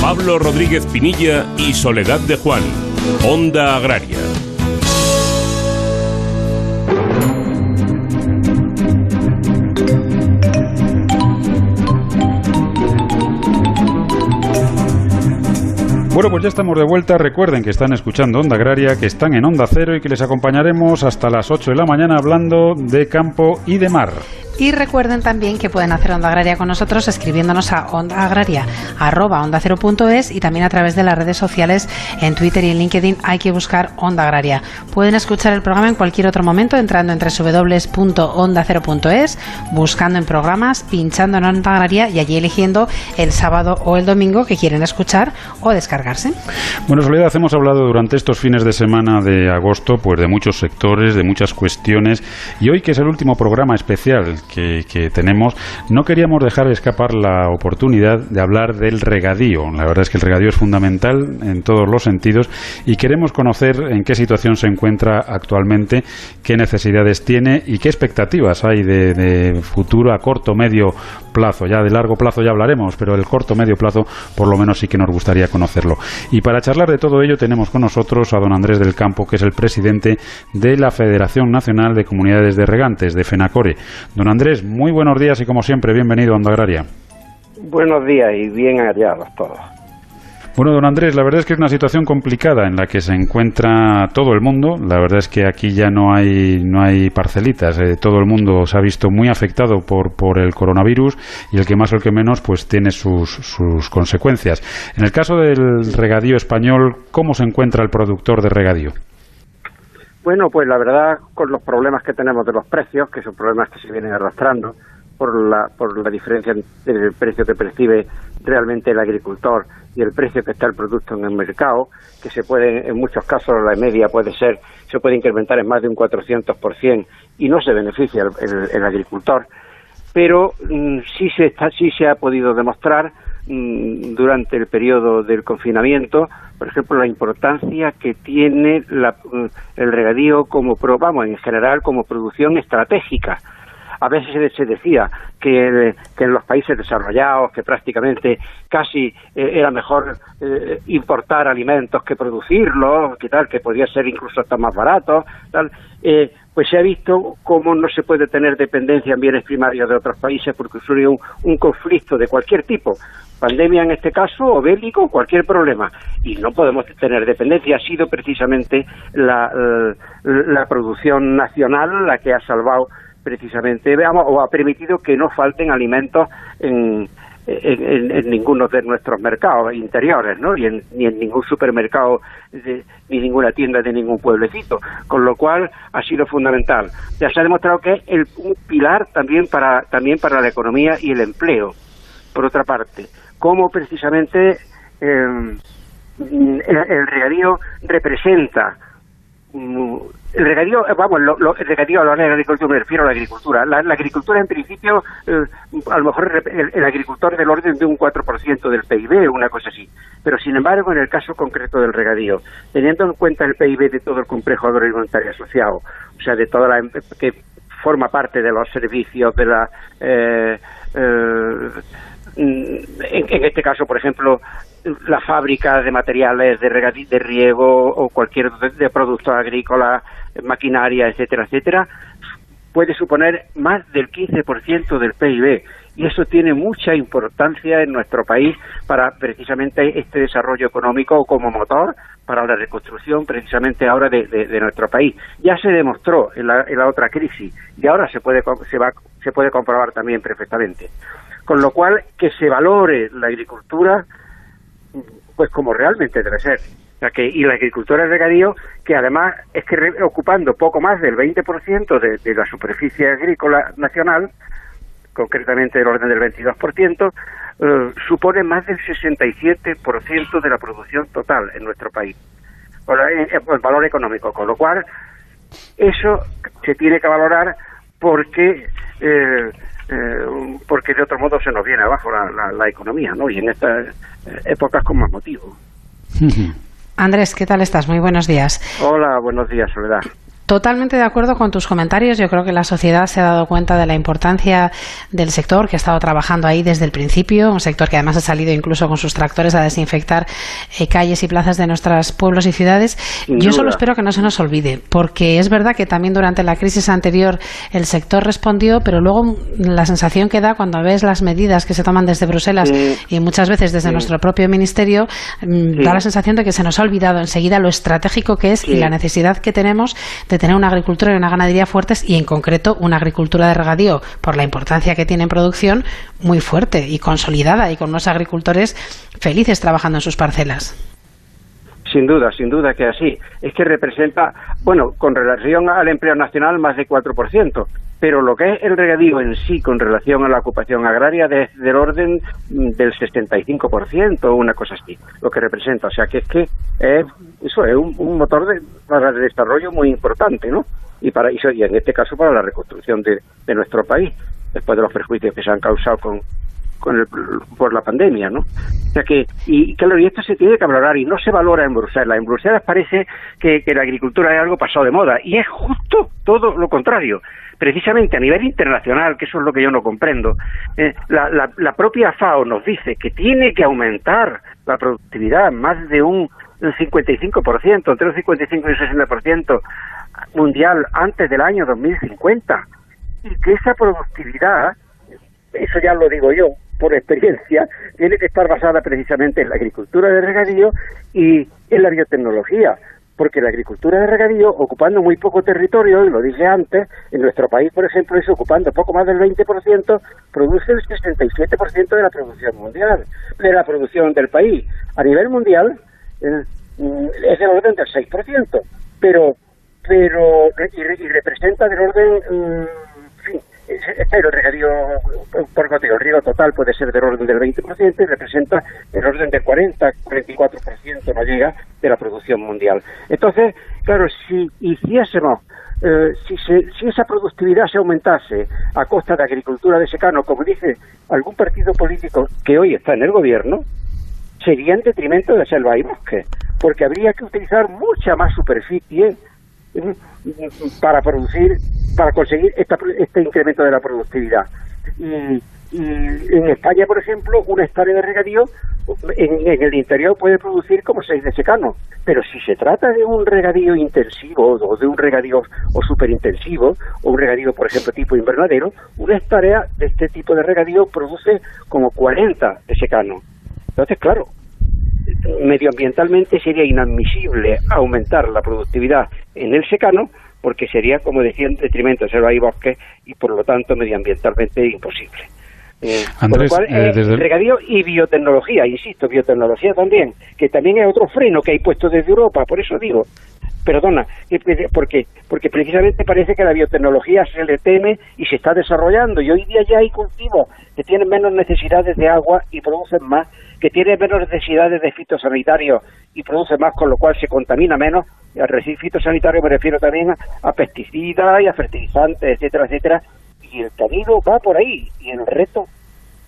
Pablo Rodríguez Pinilla y Soledad de Juan. Onda Agraria. Bueno, pues ya estamos de vuelta. Recuerden que están escuchando Onda Agraria, que están en Onda Cero y que les acompañaremos hasta las 8 de la mañana hablando de campo y de mar. Y recuerden también que pueden hacer Onda Agraria con nosotros escribiéndonos a onda agraria arroba onda cero punto es, y también a través de las redes sociales en Twitter y en LinkedIn hay que buscar Onda Agraria. Pueden escuchar el programa en cualquier otro momento entrando en www.ondacero.es, buscando en programas, pinchando en Onda Agraria y allí eligiendo el sábado o el domingo que quieren escuchar o descargarse. Bueno, Soledad, hemos hablado durante estos fines de semana de agosto pues de muchos sectores, de muchas cuestiones y hoy que es el último programa especial que, tenemos, no queríamos dejar escapar la oportunidad de hablar del regadío. La verdad es que el regadío es fundamental en todos los sentidos y queremos conocer en qué situación se encuentra actualmente, qué necesidades tiene y qué expectativas hay de, futuro a corto, medio plazo. Ya de largo plazo ya hablaremos, pero el corto, medio plazo por lo menos sí que nos gustaría conocerlo. Y para charlar de todo ello tenemos con nosotros a don Andrés del Campo, que es el presidente de la Federación Nacional de Comunidades de Regantes, de FENACORE. Don muy buenos días y como siempre, bienvenido a Onda Agraria. Buenos días y bien hallados todos. Bueno, don Andrés, la verdad es que es una situación complicada en la que se encuentra todo el mundo. La verdad es que aquí ya no hay, no hay parcelitas. Eh, todo el mundo se ha visto muy afectado por, por el coronavirus y el que más o el que menos pues tiene sus, sus consecuencias. En el caso del regadío español, ¿cómo se encuentra el productor de regadío? Bueno, pues la verdad, con los problemas que tenemos de los precios, que son problemas que se vienen arrastrando por la, por la diferencia en el precio que percibe realmente el agricultor y el precio que está el producto en el mercado, que se puede, en muchos casos, la media puede ser, se puede incrementar en más de un 400% y no se beneficia el, agricultor. Pero mm, sí, se está, sí se ha podido demostrar durante el periodo del confinamiento, por ejemplo, la importancia que tiene la- mm, el regadío como, pro- vamos, en general como producción estratégica. A veces se- decía que, que en los países desarrollados, que prácticamente casi eh, era mejor eh, importar alimentos que producirlos, que tal, que podía ser incluso hasta más barato, tal, eh, pues se ha visto cómo no se puede tener dependencia en bienes primarios de otros países porque surge un, un conflicto de cualquier tipo, pandemia en este caso, o bélico, cualquier problema, y no podemos tener dependencia. Ha sido precisamente la, la, la producción nacional la que ha salvado precisamente, veamos, o ha permitido que no falten alimentos en, en, en- ninguno de nuestros mercados interiores, ¿no? Ni en, ni en ningún supermercado, de- ni ninguna tienda de ningún pueblecito. Con lo cual ha sido fundamental. Ya se ha demostrado que es el, un pilar también para, también para la economía y el empleo. Por otra parte, cómo precisamente eh, el, el regadío representa el regadío, eh, vamos, lo, el regadío hora de la agricultura, me refiero a la agricultura. La, la agricultura, en principio, eh, a lo mejor el, el agricultor del orden de un 4% del PIB, una cosa así. Pero, sin embargo, en el caso concreto del regadío, teniendo en cuenta el PIB de todo el complejo agroalimentario asociado, o sea, de toda la que forma parte de los servicios, de la... eh, eh, en, en este caso, por ejemplo, la fábrica de materiales de, de riego o cualquier de, de productos agrícolas, maquinaria, etcétera, etcétera, puede suponer más del 15% del PIB. Y eso tiene mucha importancia en nuestro país para precisamente este desarrollo económico como motor para la reconstrucción precisamente ahora de, nuestro país. Ya se demostró en la, en la otra crisis y ahora se puede, se, va, se puede comprobar también perfectamente. Con lo cual, que se valore la agricultura pues como realmente debe ser. O que, y la agricultura de regadío, que además es que re- ocupando poco más del 20% de, de la superficie agrícola nacional, concretamente del orden del 22%, eh, supone más del 67% de la producción total en nuestro país, con la- en- en valor económico. Con lo cual, eso se tiene que valorar porque eh, eh, porque de otro modo se nos viene abajo la, la- la economía, ¿no? Y en estas eh, épocas con más motivo. Andrés, ¿qué tal estás? Muy buenos días. Hola, buenos días, Soledad. Totalmente de acuerdo con tus comentarios. Yo creo que la sociedad se ha dado cuenta de la importancia del sector que ha estado trabajando ahí desde el principio, un sector que además ha salido incluso con sus tractores a desinfectar eh, calles y plazas de nuestros pueblos y ciudades. Sin Yo solo espero que no se nos olvide, porque es verdad que también durante la crisis anterior el sector respondió, pero luego la sensación que da cuando ves las medidas que se toman desde Bruselas Sí. y muchas veces desde Sí. nuestro propio ministerio mm, Sí. da la sensación de que se nos ha olvidado enseguida lo estratégico que es y la necesidad que tenemos de tener una agricultura y una ganadería fuertes y en concreto una agricultura de regadío por la importancia que tiene en producción muy fuerte y consolidada y con unos agricultores felices trabajando en sus parcelas. Sin duda, sin duda que así. Es que representa, bueno, con relación al empleo nacional, más de 4%, pero lo que es el regadío en sí con relación a la ocupación agraria es del orden mm, del 65%, o una cosa así, lo que representa. O sea, que es que es, eso es un, motor de, para el desarrollo muy importante, ¿no? Y, para, y so- y en este caso para la reconstrucción de, nuestro país. después de los perjuicios que se han causado con, con el, por la pandemia, ¿no? O sea que, y claro, y esto se tiene que valorar y no se valora en Bruselas. En Bruselas parece que la agricultura es algo pasado de moda y es justo todo lo contrario. Precisamente a nivel internacional, que eso es lo que yo no comprendo, eh, la, la, la propia FAO nos dice que tiene que aumentar la productividad más de un 55%, entre un 55 y un 60% mundial antes del año 2050 y que esa productividad, eso ya lo digo yo por experiencia, tiene que estar basada precisamente en la agricultura de regadío y en la biotecnología, porque la agricultura de regadío, ocupando muy poco territorio, y lo dije antes, en nuestro país, por ejemplo, es ocupando poco más del 20%, produce el 67% de la producción mundial, de la producción del país. A nivel mundial, eh, es del orden del 6%, pero pero y, y representa del orden mm, el regadío riego total puede ser del orden del 20% y representa el orden del 40, 44% no llega de la producción mundial. Entonces, claro, si hiciésemos eh, si, se, si esa productividad se aumentase a costa de agricultura de secano, como dice algún partido político que hoy está en el gobierno, sería en detrimento de selva y bosque, porque habría que utilizar mucha más superficie para producir, para conseguir este incremento de la productividad. Y, en España, por ejemplo, una hectárea de regadío en, el interior puede producir como seis de secano, pero si se trata de un regadío intensivo o de un regadío o superintensivo o un regadío, por ejemplo, tipo invernadero, una hectárea de este tipo de regadío produce como 40 de secano. Entonces, claro, medioambientalmente sería inadmisible aumentar la productividad en el secano porque sería, como decía, en detrimento de selva y bosque y por lo tanto medioambientalmente imposible. Eh, Andrés, cual, eh, eh, regadío y biotecnología, insisto, biotecnología también, que también es otro freno que hay puesto desde Europa, por eso digo, perdona, porque, porque precisamente parece que la biotecnología se le teme y se está desarrollando y hoy día ya hay cultivos que tienen menos necesidades de agua y producen más que tiene menos necesidades de fitosanitarios y produce más, con lo cual se contamina menos. Y al decir fitosanitario me refiero también a, pesticidas y a fertilizantes, etcétera, etcétera. Y el camino va por ahí. Y el reto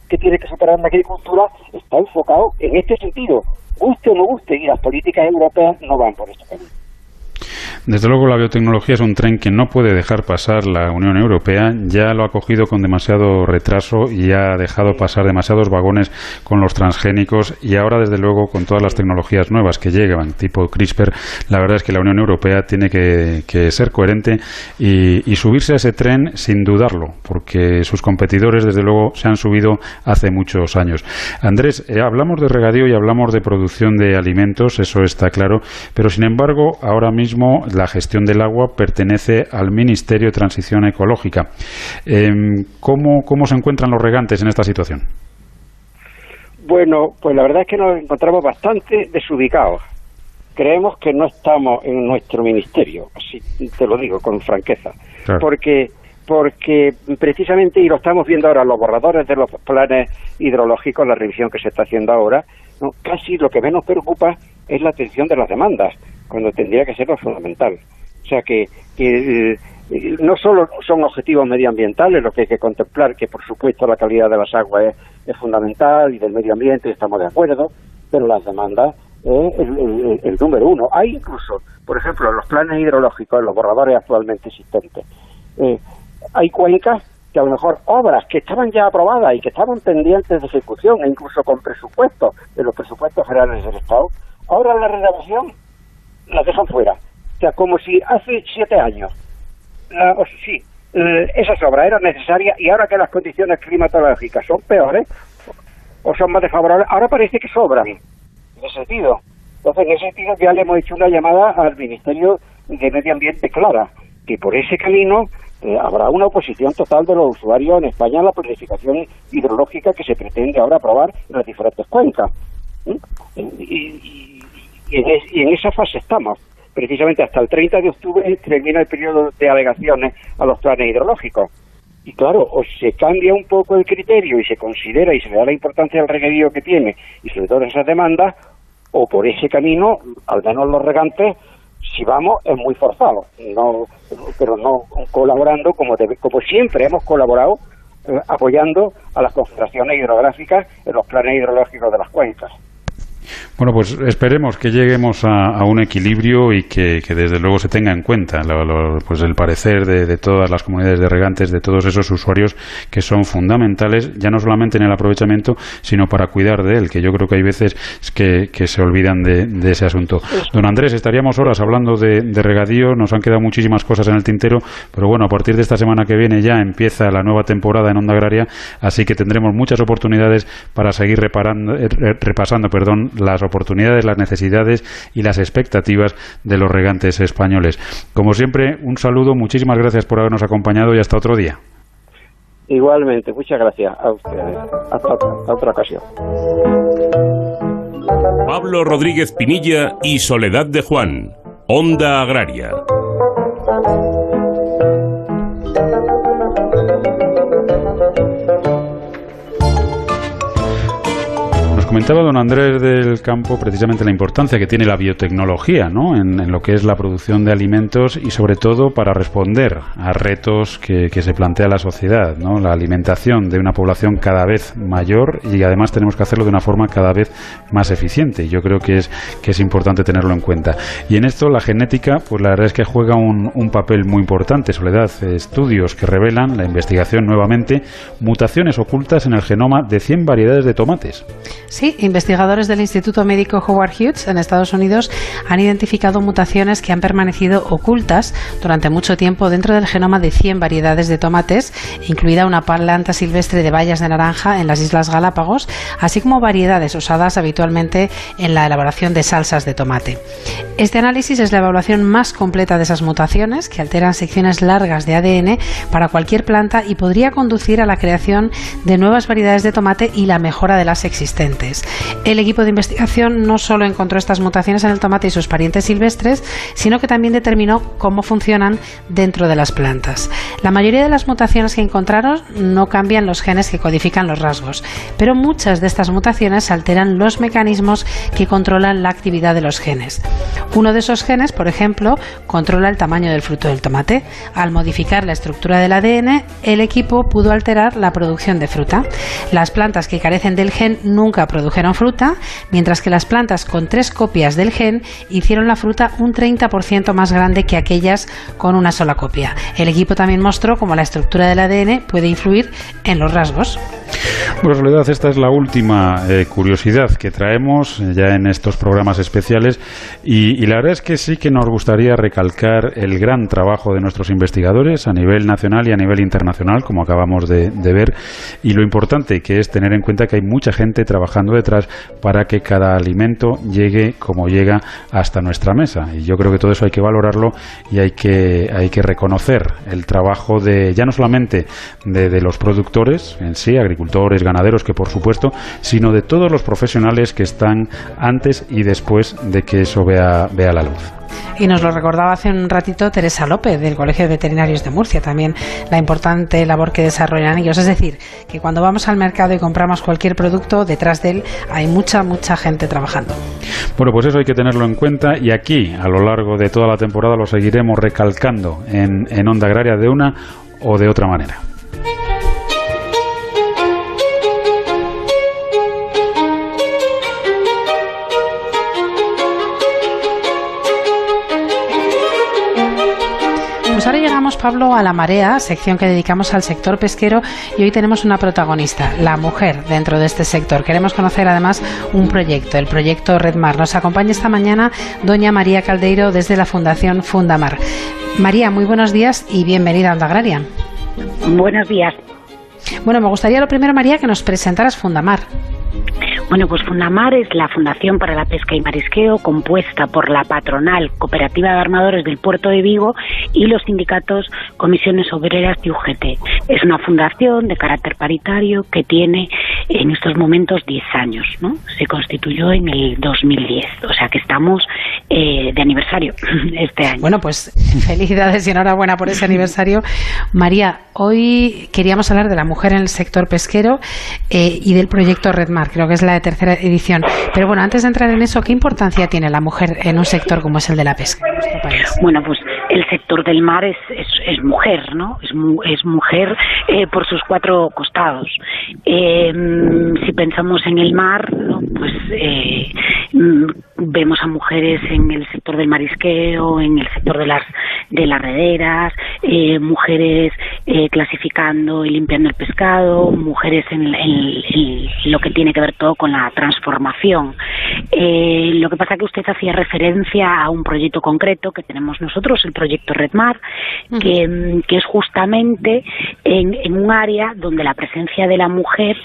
que tiene que superar la agricultura está enfocado en este sentido. Guste o no guste, y las políticas europeas no van por este camino. Desde luego la biotecnología es un tren que no puede dejar pasar la Unión Europea. Ya lo ha cogido con demasiado retraso y ha dejado pasar demasiados vagones con los transgénicos y ahora desde luego con todas las tecnologías nuevas que llegan, tipo CRISPR, la verdad es que la Unión Europea tiene que, ser coherente y, subirse a ese tren sin dudarlo, porque sus competidores desde luego se han subido hace muchos años. Andrés, eh, hablamos de regadío y hablamos de producción de alimentos, eso está claro, pero sin embargo ahora mismo la gestión del agua pertenece al Ministerio de Transición Ecológica. Em, ¿cómo, ¿Cómo se encuentran los regantes en esta situación? Bueno, pues la verdad es que nos encontramos bastante desubicados. Creemos que no estamos en nuestro ministerio, así te lo digo con franqueza, porque porque precisamente, y lo estamos viendo ahora, los borradores de los planes hidrológicos, la revisión que se está haciendo ahora, casi lo que menos preocupa es la atención de las demandas cuando tendría que ser lo fundamental. O sea que, eh, no solo son objetivos medioambientales lo que hay que contemplar, que por supuesto la calidad de las aguas es, fundamental y del medio ambiente estamos de acuerdo, pero las demandas es el, número uno. Hay incluso, por ejemplo, los planes hidrológicos, los borradores actualmente existentes, eh, hay cuencas que a lo mejor obras que estaban ya aprobadas y que estaban pendientes de ejecución e incluso con presupuestos de los presupuestos generales del Estado, ahora la renovación las dejan fuera. O sea, como si hace siete años, o sí, eh, esas obras eran necesarias y ahora que las condiciones climatológicas son peores o son más desfavorables, ahora parece que sobran. En ese sentido. Entonces, en ese sentido ya le hemos hecho una llamada al Ministerio de Medio Ambiente clara, que por ese camino eh, habrá una oposición total de los usuarios en España a la planificación hidrológica que se pretende ahora aprobar en las diferentes cuencas. y, y en, esa fase estamos. Precisamente hasta el 30 de octubre termina el periodo de alegaciones a los planes hidrológicos. Y claro, o se cambia un poco el criterio y se considera y se le da la importancia al regadío que tiene y sobre todo esas demandas, o por ese camino, al menos los regantes, si vamos, es muy forzado, no, pero no colaborando como, como siempre hemos colaborado eh, apoyando a las confederaciones hidrográficas en los planes hidrológicos de las cuencas. Bueno, pues esperemos que lleguemos a, un equilibrio y que, desde luego se tenga en cuenta pues el parecer de, todas las comunidades de regantes, de todos esos usuarios que son fundamentales, ya no solamente en el aprovechamiento, sino para cuidar de él, que yo creo que hay veces que, se olvidan de, ese asunto. Don Andrés, estaríamos horas hablando de, regadío, nos han quedado muchísimas cosas en el tintero, pero bueno, a partir de esta semana que viene ya empieza la nueva temporada en Onda Agraria, así que tendremos muchas oportunidades para seguir reparando, eh, repasando perdón, las oportunidades, las necesidades y las expectativas de los regantes españoles. Como siempre, un saludo, muchísimas gracias por habernos acompañado y hasta otro día. Igualmente, muchas gracias a ustedes. Hasta otra, ocasión. Pablo Rodríguez Pinilla y Soledad de Juan, Onda Agraria. Comentaba don Andrés del Campo precisamente la importancia que tiene la biotecnología ¿no? en, lo que es la producción de alimentos y sobre todo para responder a retos que, se plantea la sociedad, ¿no? la alimentación de una población cada vez mayor y además tenemos que hacerlo de una forma cada vez más eficiente. Yo creo que es, que es importante tenerlo en cuenta. Y en esto la genética, pues la verdad es que juega un, un papel muy importante. Soledad, estudios que revelan, la investigación nuevamente, mutaciones ocultas en el genoma de 100 variedades de tomates. Investigadores del Instituto Médico Howard Hughes en Estados Unidos han identificado mutaciones que han permanecido ocultas durante mucho tiempo dentro del genoma de 100 variedades de tomates, incluida una planta silvestre de bayas de naranja en las Islas Galápagos, así como variedades usadas habitualmente en la elaboración de salsas de tomate. Este análisis es la evaluación más completa de esas mutaciones que alteran secciones largas de ADN para cualquier planta y podría conducir a la creación de nuevas variedades de tomate y la mejora de las existentes. El equipo de investigación no solo encontró estas mutaciones en el tomate y sus parientes silvestres, sino que también determinó cómo funcionan dentro de las plantas. La mayoría de las mutaciones que encontraron no cambian los genes que codifican los rasgos, pero muchas de estas mutaciones alteran los mecanismos que controlan la actividad de los genes. Uno de esos genes, por ejemplo, controla el tamaño del fruto del tomate. Al modificar la estructura del ADN, el equipo pudo alterar la producción de fruta. Las plantas que carecen del gen nunca produjeron fruta, mientras que las plantas con tres copias del gen hicieron la fruta un 30% más grande que aquellas con una sola copia. El equipo también mostró cómo la estructura del ADN puede influir en los rasgos. Bueno, Soledad, esta es la última eh, curiosidad que traemos eh, ya en estos programas especiales y, la verdad es que sí que nos gustaría recalcar el gran trabajo de nuestros investigadores a nivel nacional y a nivel internacional, como acabamos de, ver, y lo importante que es tener en cuenta que hay mucha gente trabajando detrás para que cada alimento llegue como llega hasta nuestra mesa. Y yo creo que todo eso hay que valorarlo y hay que, hay que reconocer el trabajo de ya no solamente de, de los productores en sí, agricultores, ganaderos, que por supuesto, sino de todos los profesionales que están antes y después de que eso vea, vea la luz. Y nos lo recordaba hace un ratito Teresa López del Colegio de Veterinarios de Murcia, también la importante labor que desarrollan ellos. Es decir, que cuando vamos al mercado y compramos cualquier producto, detrás de él hay mucha, mucha gente trabajando. Bueno, pues eso hay que tenerlo en cuenta y aquí, a lo largo de toda la temporada, lo seguiremos recalcando en, en Onda Agraria de una o de otra manera. Pablo, a la marea, sección que dedicamos al sector pesquero y hoy tenemos una protagonista, la mujer dentro de este sector. Queremos conocer además un proyecto, el proyecto Redmar. Nos acompaña esta mañana doña María Caldeiro desde la Fundación Fundamar. María, muy buenos días y bienvenida a Onda Agraria. Buenos días. Bueno, me gustaría lo primero, María, que nos presentaras Fundamar. Bueno, pues Fundamar es la Fundación para la Pesca y Marisqueo compuesta por la patronal Cooperativa de Armadores del Puerto de Vigo y los sindicatos Comisiones Obreras y UGT. Es una fundación de carácter paritario que tiene en estos momentos 10 años, ¿no? Se constituyó en el 2010, o sea que estamos eh, de aniversario este año. Bueno, pues felicidades y enhorabuena por ese aniversario. María, hoy queríamos hablar de la mujer en el sector pesquero eh, y del proyecto Redmar, creo que es la tercera edición. Pero bueno, antes de entrar en eso, ¿qué importancia tiene la mujer en un sector como es el de la pesca Bueno, pues el sector del mar es, es, es mujer, ¿no? Es, es mujer eh, por sus cuatro costados. Eh, si pensamos en el mar, pues eh, mm, vemos a mujeres en el sector del marisqueo, en el sector de las de las rederas, eh, mujeres eh, clasificando y limpiando el pescado, mujeres en, lo que tiene que ver todo con la transformación. Eh, lo que pasa que usted hacía referencia a un proyecto concreto que tenemos nosotros, el proyecto Redmar, que, que es justamente en, en, un área donde la presencia de la mujer,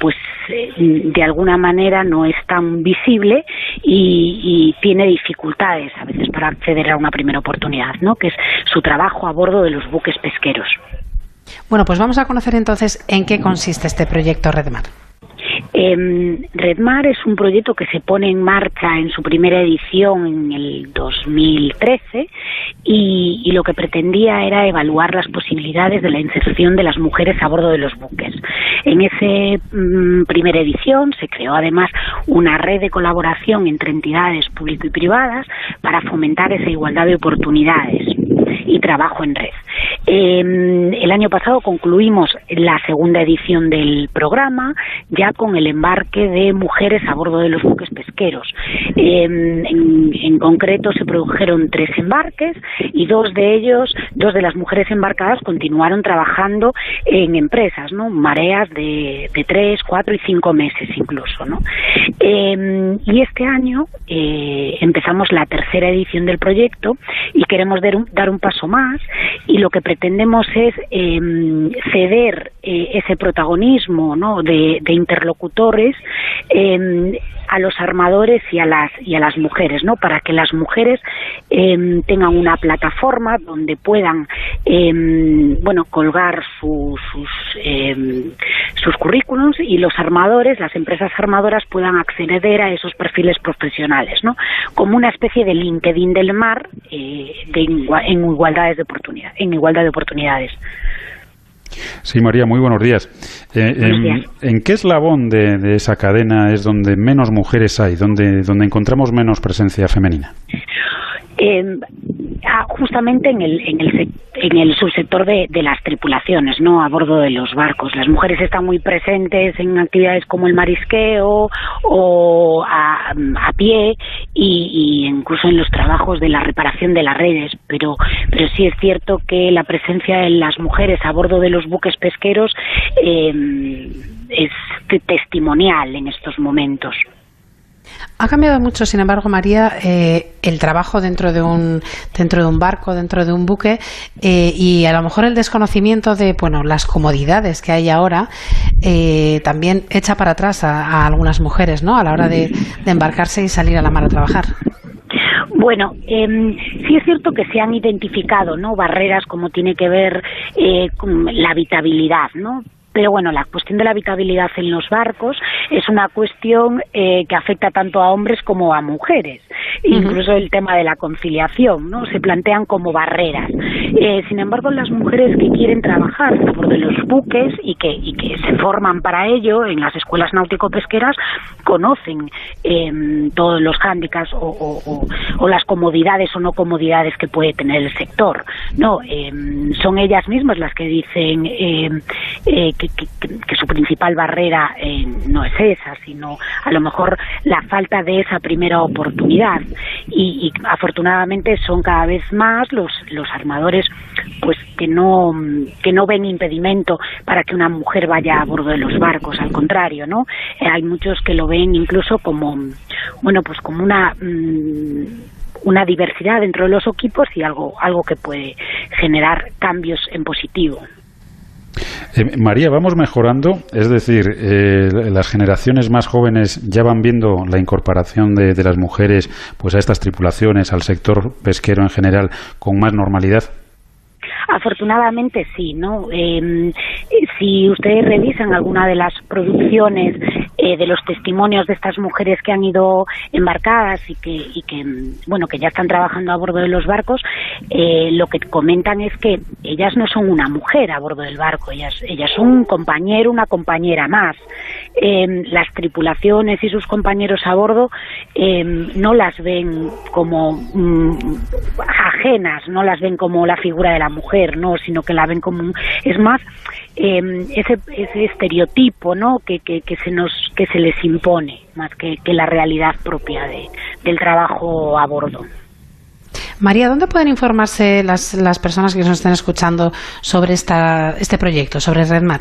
pues de alguna manera no es tan visible y, y tiene dificultades a veces para acceder a una primera oportunidad, ¿no? Que es su trabajo a bordo de los buques pesqueros. Bueno, pues vamos a conocer entonces en qué consiste este proyecto Redmar. Eh, Redmar es un proyecto que se pone en marcha en su primera edición en el 2013 y, y, lo que pretendía era evaluar las posibilidades de la inserción de las mujeres a bordo de los buques. En esa mm, primera edición se creó además una red de colaboración entre entidades público y privadas para fomentar esa igualdad de oportunidades y trabajo en red. Eh, el año pasado concluimos la segunda edición del programa ya con el embarque de mujeres a bordo de los buques pesqueros. Eh, en, concreto se produjeron tres embarques y dos de ellos, dos de las mujeres embarcadas continuaron trabajando en empresas, ¿no? Mareas de, tres, cuatro y cinco meses incluso, ¿no? Eh, y este año eh, empezamos la tercera edición del proyecto y queremos dar un, dar un paso más y lo que pretendemos es eh, ceder eh, ese protagonismo ¿no? de, interlocutores eh, a los armadores y a las y a las mujeres, ¿no? Para que las mujeres eh, tengan una plataforma donde puedan, bueno, colgar su, sus sus currículums y los armadores, las empresas armadoras puedan acceder a esos perfiles profesionales, ¿no? Como una especie de LinkedIn del mar eh, de en igualdades de oportunidad, en igualdad de oportunidades. Sí, María, muy buenos días. Eh, buenos días. En, ¿En, qué eslabón de, de, esa cadena es donde menos mujeres hay, donde, donde encontramos menos presencia femenina? Eh, justamente en el, en el, en el subsector de, de, las tripulaciones, ¿no? A bordo de los barcos. Las mujeres están muy presentes en actividades como el marisqueo o a, pie y, y, incluso en los trabajos de la reparación de las redes. Pero, pero sí es cierto que la presencia de las mujeres a bordo de los buques pesqueros eh, es testimonial en estos momentos. Ha cambiado mucho, sin embargo, María, eh, el trabajo dentro de un dentro de un barco, dentro de un buque, eh, y a lo mejor el desconocimiento de bueno las comodidades que hay ahora eh, también echa para atrás a, a, algunas mujeres, ¿no? A la hora de, embarcarse y salir a la mar a trabajar. Bueno, eh, sí es cierto que se han identificado, ¿no? Barreras como tiene que ver eh, con la habitabilidad, ¿no? Pero bueno, la cuestión de la habitabilidad en los barcos es una cuestión eh, que afecta tanto a hombres como a mujeres. Uh -huh. Incluso el tema de la conciliación, ¿no? Se plantean como barreras. Eh, sin embargo, las mujeres que quieren trabajar a bordo de los buques y que, y que se forman para ello en las escuelas náutico-pesqueras conocen eh, todos los hándicaps o, o, o, o, las comodidades o no comodidades que puede tener el sector. No, son ellas mismas las que dicen que que, que, su principal barrera eh, no es esa, sino a lo mejor la falta de esa primera oportunidad. Y, y, afortunadamente son cada vez más los, los armadores pues que no, que no ven impedimento para que una mujer vaya a bordo de los barcos, al contrario, ¿no? Eh, hay muchos que lo ven incluso como, bueno, pues como una... Mmm, una diversidad dentro de los equipos y algo algo que puede generar cambios en positivo. Eh, María, vamos mejorando, es decir, eh, las generaciones más jóvenes ya van viendo la incorporación de, de, las mujeres pues a estas tripulaciones, al sector pesquero en general, con más normalidad. Afortunadamente sí, ¿no? Eh, si ustedes revisan alguna de las producciones eh, de los testimonios de estas mujeres que han ido embarcadas y que, y que bueno, que ya están trabajando a bordo de los barcos, eh, lo que comentan es que ellas no son una mujer a bordo del barco, ellas, ellas son un compañero, una compañera más. Em, las tripulaciones y sus compañeros a bordo em, no las ven como mm, ajenas, no las ven como la figura de la mujer, no, sino que la ven como es más em, ese, ese estereotipo, ¿no? Que, que, que se nos que se les impone más que, que la realidad propia de, del trabajo a bordo. María, ¿dónde pueden informarse las, las personas que nos estén escuchando sobre esta, este proyecto, sobre Redmar?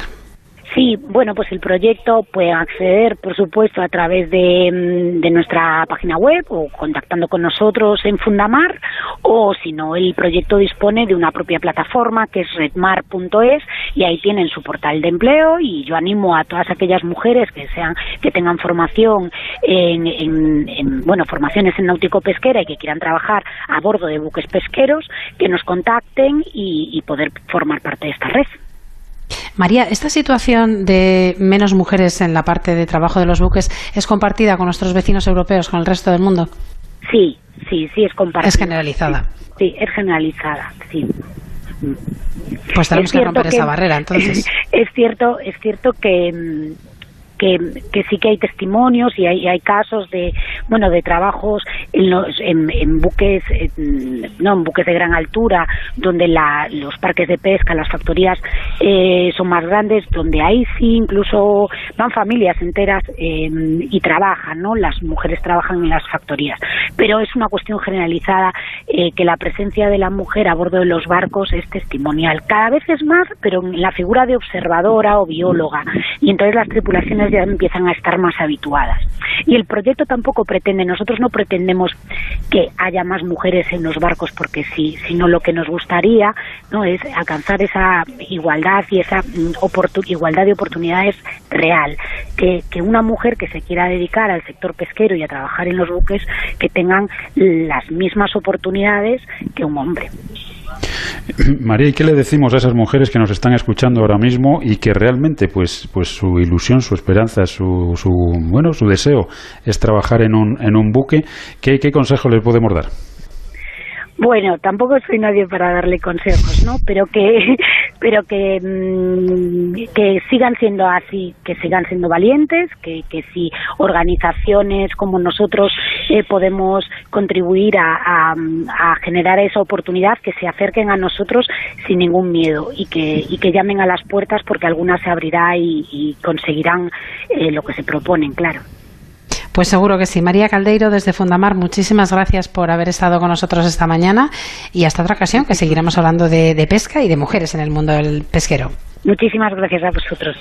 Sí, bueno, pues el proyecto puede acceder, por supuesto, a través de, mm, de, nuestra página web o contactando con nosotros en Fundamar, o si no, el proyecto dispone de una propia plataforma que es redmar.es y ahí tienen su portal de empleo y yo animo a todas aquellas mujeres que sean que tengan formación en, en, en bueno, formaciones en náutico pesquera y que quieran trabajar a bordo de buques pesqueros, que nos contacten y poder formar parte de esta red. María, ¿esta situación de menos mujeres en la parte de trabajo de los buques es compartida con nuestros vecinos europeos, con el resto del mundo? Sí, sí, sí, es compartida. Es generalizada. Sí, sí es generalizada, sí. Pues tenemos que romper que, esa barrera, entonces. Es cierto, es cierto que que, sí que hay testimonios y hay, casos de bueno de trabajos en, los, en, buques no en buques de gran altura donde la, los parques de pesca las factorías eh, son más grandes donde ahí sí incluso van familias enteras eh, y trabajan no las mujeres trabajan en las factorías. Pero es una cuestión generalizada eh, que la presencia de la mujer a bordo de los barcos es testimonial. Cada vez es más pero en la figura de observadora o bióloga. Y entonces las tripulaciones ya empiezan a estar más habituadas. Y el proyecto tampoco pretende, nosotros no pretendemos que haya más mujeres en los barcos porque sí, sino lo que nos gustaría no es alcanzar esa igualdad y esa mm, igualdad de oportunidades real, que, que una mujer que se quiera dedicar al sector pesquero y a trabajar en los buques que tengan las mismas oportunidades que un hombre. María, ¿y qué le decimos a esas mujeres que nos están escuchando ahora mismo y que realmente, pues, pues su ilusión, su esperanza, su, su bueno, su deseo es trabajar en un, en un buque? ¿Qué, qué consejo les podemos dar? Bueno, tampoco soy nadie para darle consejos, ¿no? Pero que, pero que, mmm, que sigan siendo así, que sigan siendo valientes, que, que si organizaciones como nosotros eh, podemos contribuir a, a, a, generar esa oportunidad, que se acerquen a nosotros sin ningún miedo y que, y que llamen a las puertas porque alguna se abrirá y, y conseguirán eh, lo que se proponen, claro. Pues seguro que sí. María Caldeiro, desde Fundamar, muchísimas gracias por haber estado con nosotros esta mañana y hasta otra ocasión que seguiremos hablando de, de pesca y de mujeres en el mundo del pesquero. Muchísimas gracias a vosotros.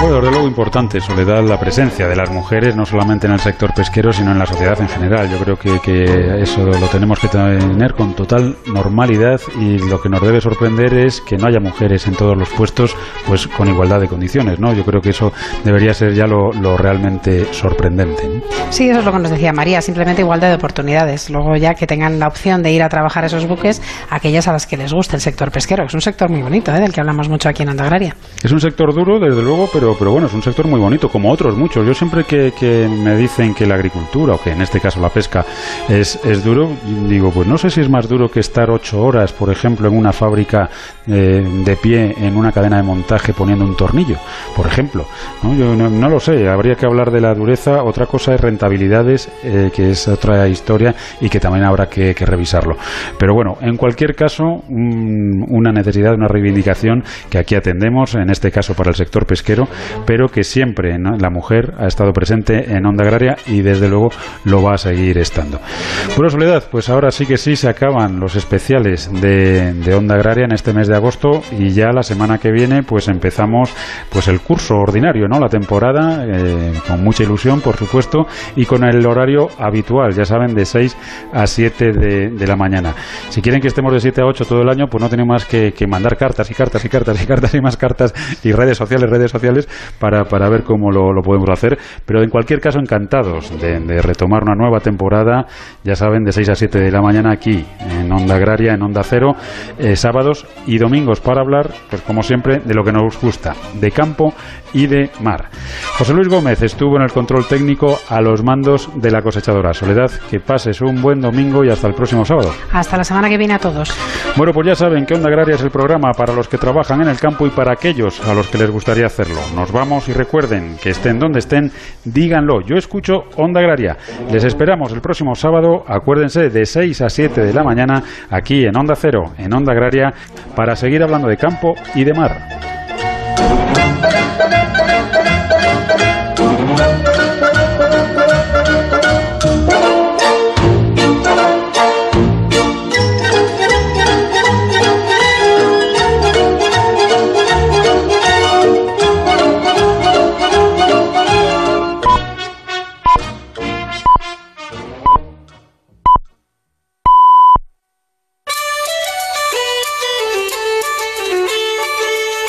Bueno, desde luego importante, Soledad, la presencia de las mujeres, no solamente en el sector pesquero, sino en la sociedad en general. Yo creo que, que, eso lo tenemos que tener con total normalidad y lo que nos debe sorprender es que no haya mujeres en todos los puestos pues con igualdad de condiciones. ¿no? Yo creo que eso debería ser ya lo, lo realmente sorprendente. ¿no? Sí, eso es lo que nos decía María, simplemente igualdad de oportunidades. Luego ya que tengan la opción de ir a trabajar esos buques, aquellas a las que les gusta el sector pesquero, que es un sector muy bonito, ¿eh? del que hablamos mucho aquí en Andagraria. Es un sector duro, desde luego, pero, pero bueno, es un sector muy bonito, como otros muchos. Yo siempre que, me dicen que la agricultura, o que en este caso la pesca, es, es duro, digo, pues no sé si es más duro que estar ocho horas, por ejemplo, en una fábrica eh, de pie, en una cadena de montaje poniendo un tornillo, por ejemplo. ¿no? Yo no, lo sé, habría que hablar de la dureza. Otra cosa es rentabilidades, eh, que es otra historia y que también habrá que, que revisarlo. Pero bueno, en caso, un, una necesidad, una reivindicación que aquí atendemos, en este caso para el sector pesquero, pero que siempre ¿no? la mujer ha estado presente en Onda Agraria y desde luego lo va a seguir estando. Bueno, Soledad, pues ahora sí que sí se acaban los especiales de, de Onda Agraria en este mes de agosto y ya la semana que viene pues empezamos pues el curso ordinario, ¿no? La temporada eh, con mucha ilusión, por supuesto, y con el horario habitual, ya saben, de 6 a 7 de, de la mañana. Si quieren que estemos de 7 a 8 todo el año, pues no tenemos más que, mandar cartas y cartas y cartas y cartas y más cartas y redes sociales, redes sociales para, para ver cómo lo, lo, podemos hacer. Pero en cualquier caso, encantados de, de, retomar una nueva temporada, ya saben, de 6 a 7 de la mañana aquí en Onda Agraria, en Onda Cero, eh, sábados y domingos para hablar, pues como siempre, de lo que nos gusta, de campo y de mar. José Luis Gómez estuvo en el control técnico a los mandos de la cosechadora. Soledad, que pases un buen domingo y hasta el próximo sábado. Hasta la semana que viene a todos. Bueno, pues ya saben que Onda Agraria es el programa para los que trabajan en el campo y para aquellos a los que les gustaría hacerlo. Nos vamos y recuerden que estén donde estén, díganlo. Yo escucho Onda Agraria. Les esperamos el próximo sábado, acuérdense, de 6 a 7 de la mañana, aquí en Onda Cero, en Onda Agraria, para seguir hablando de campo y de mar.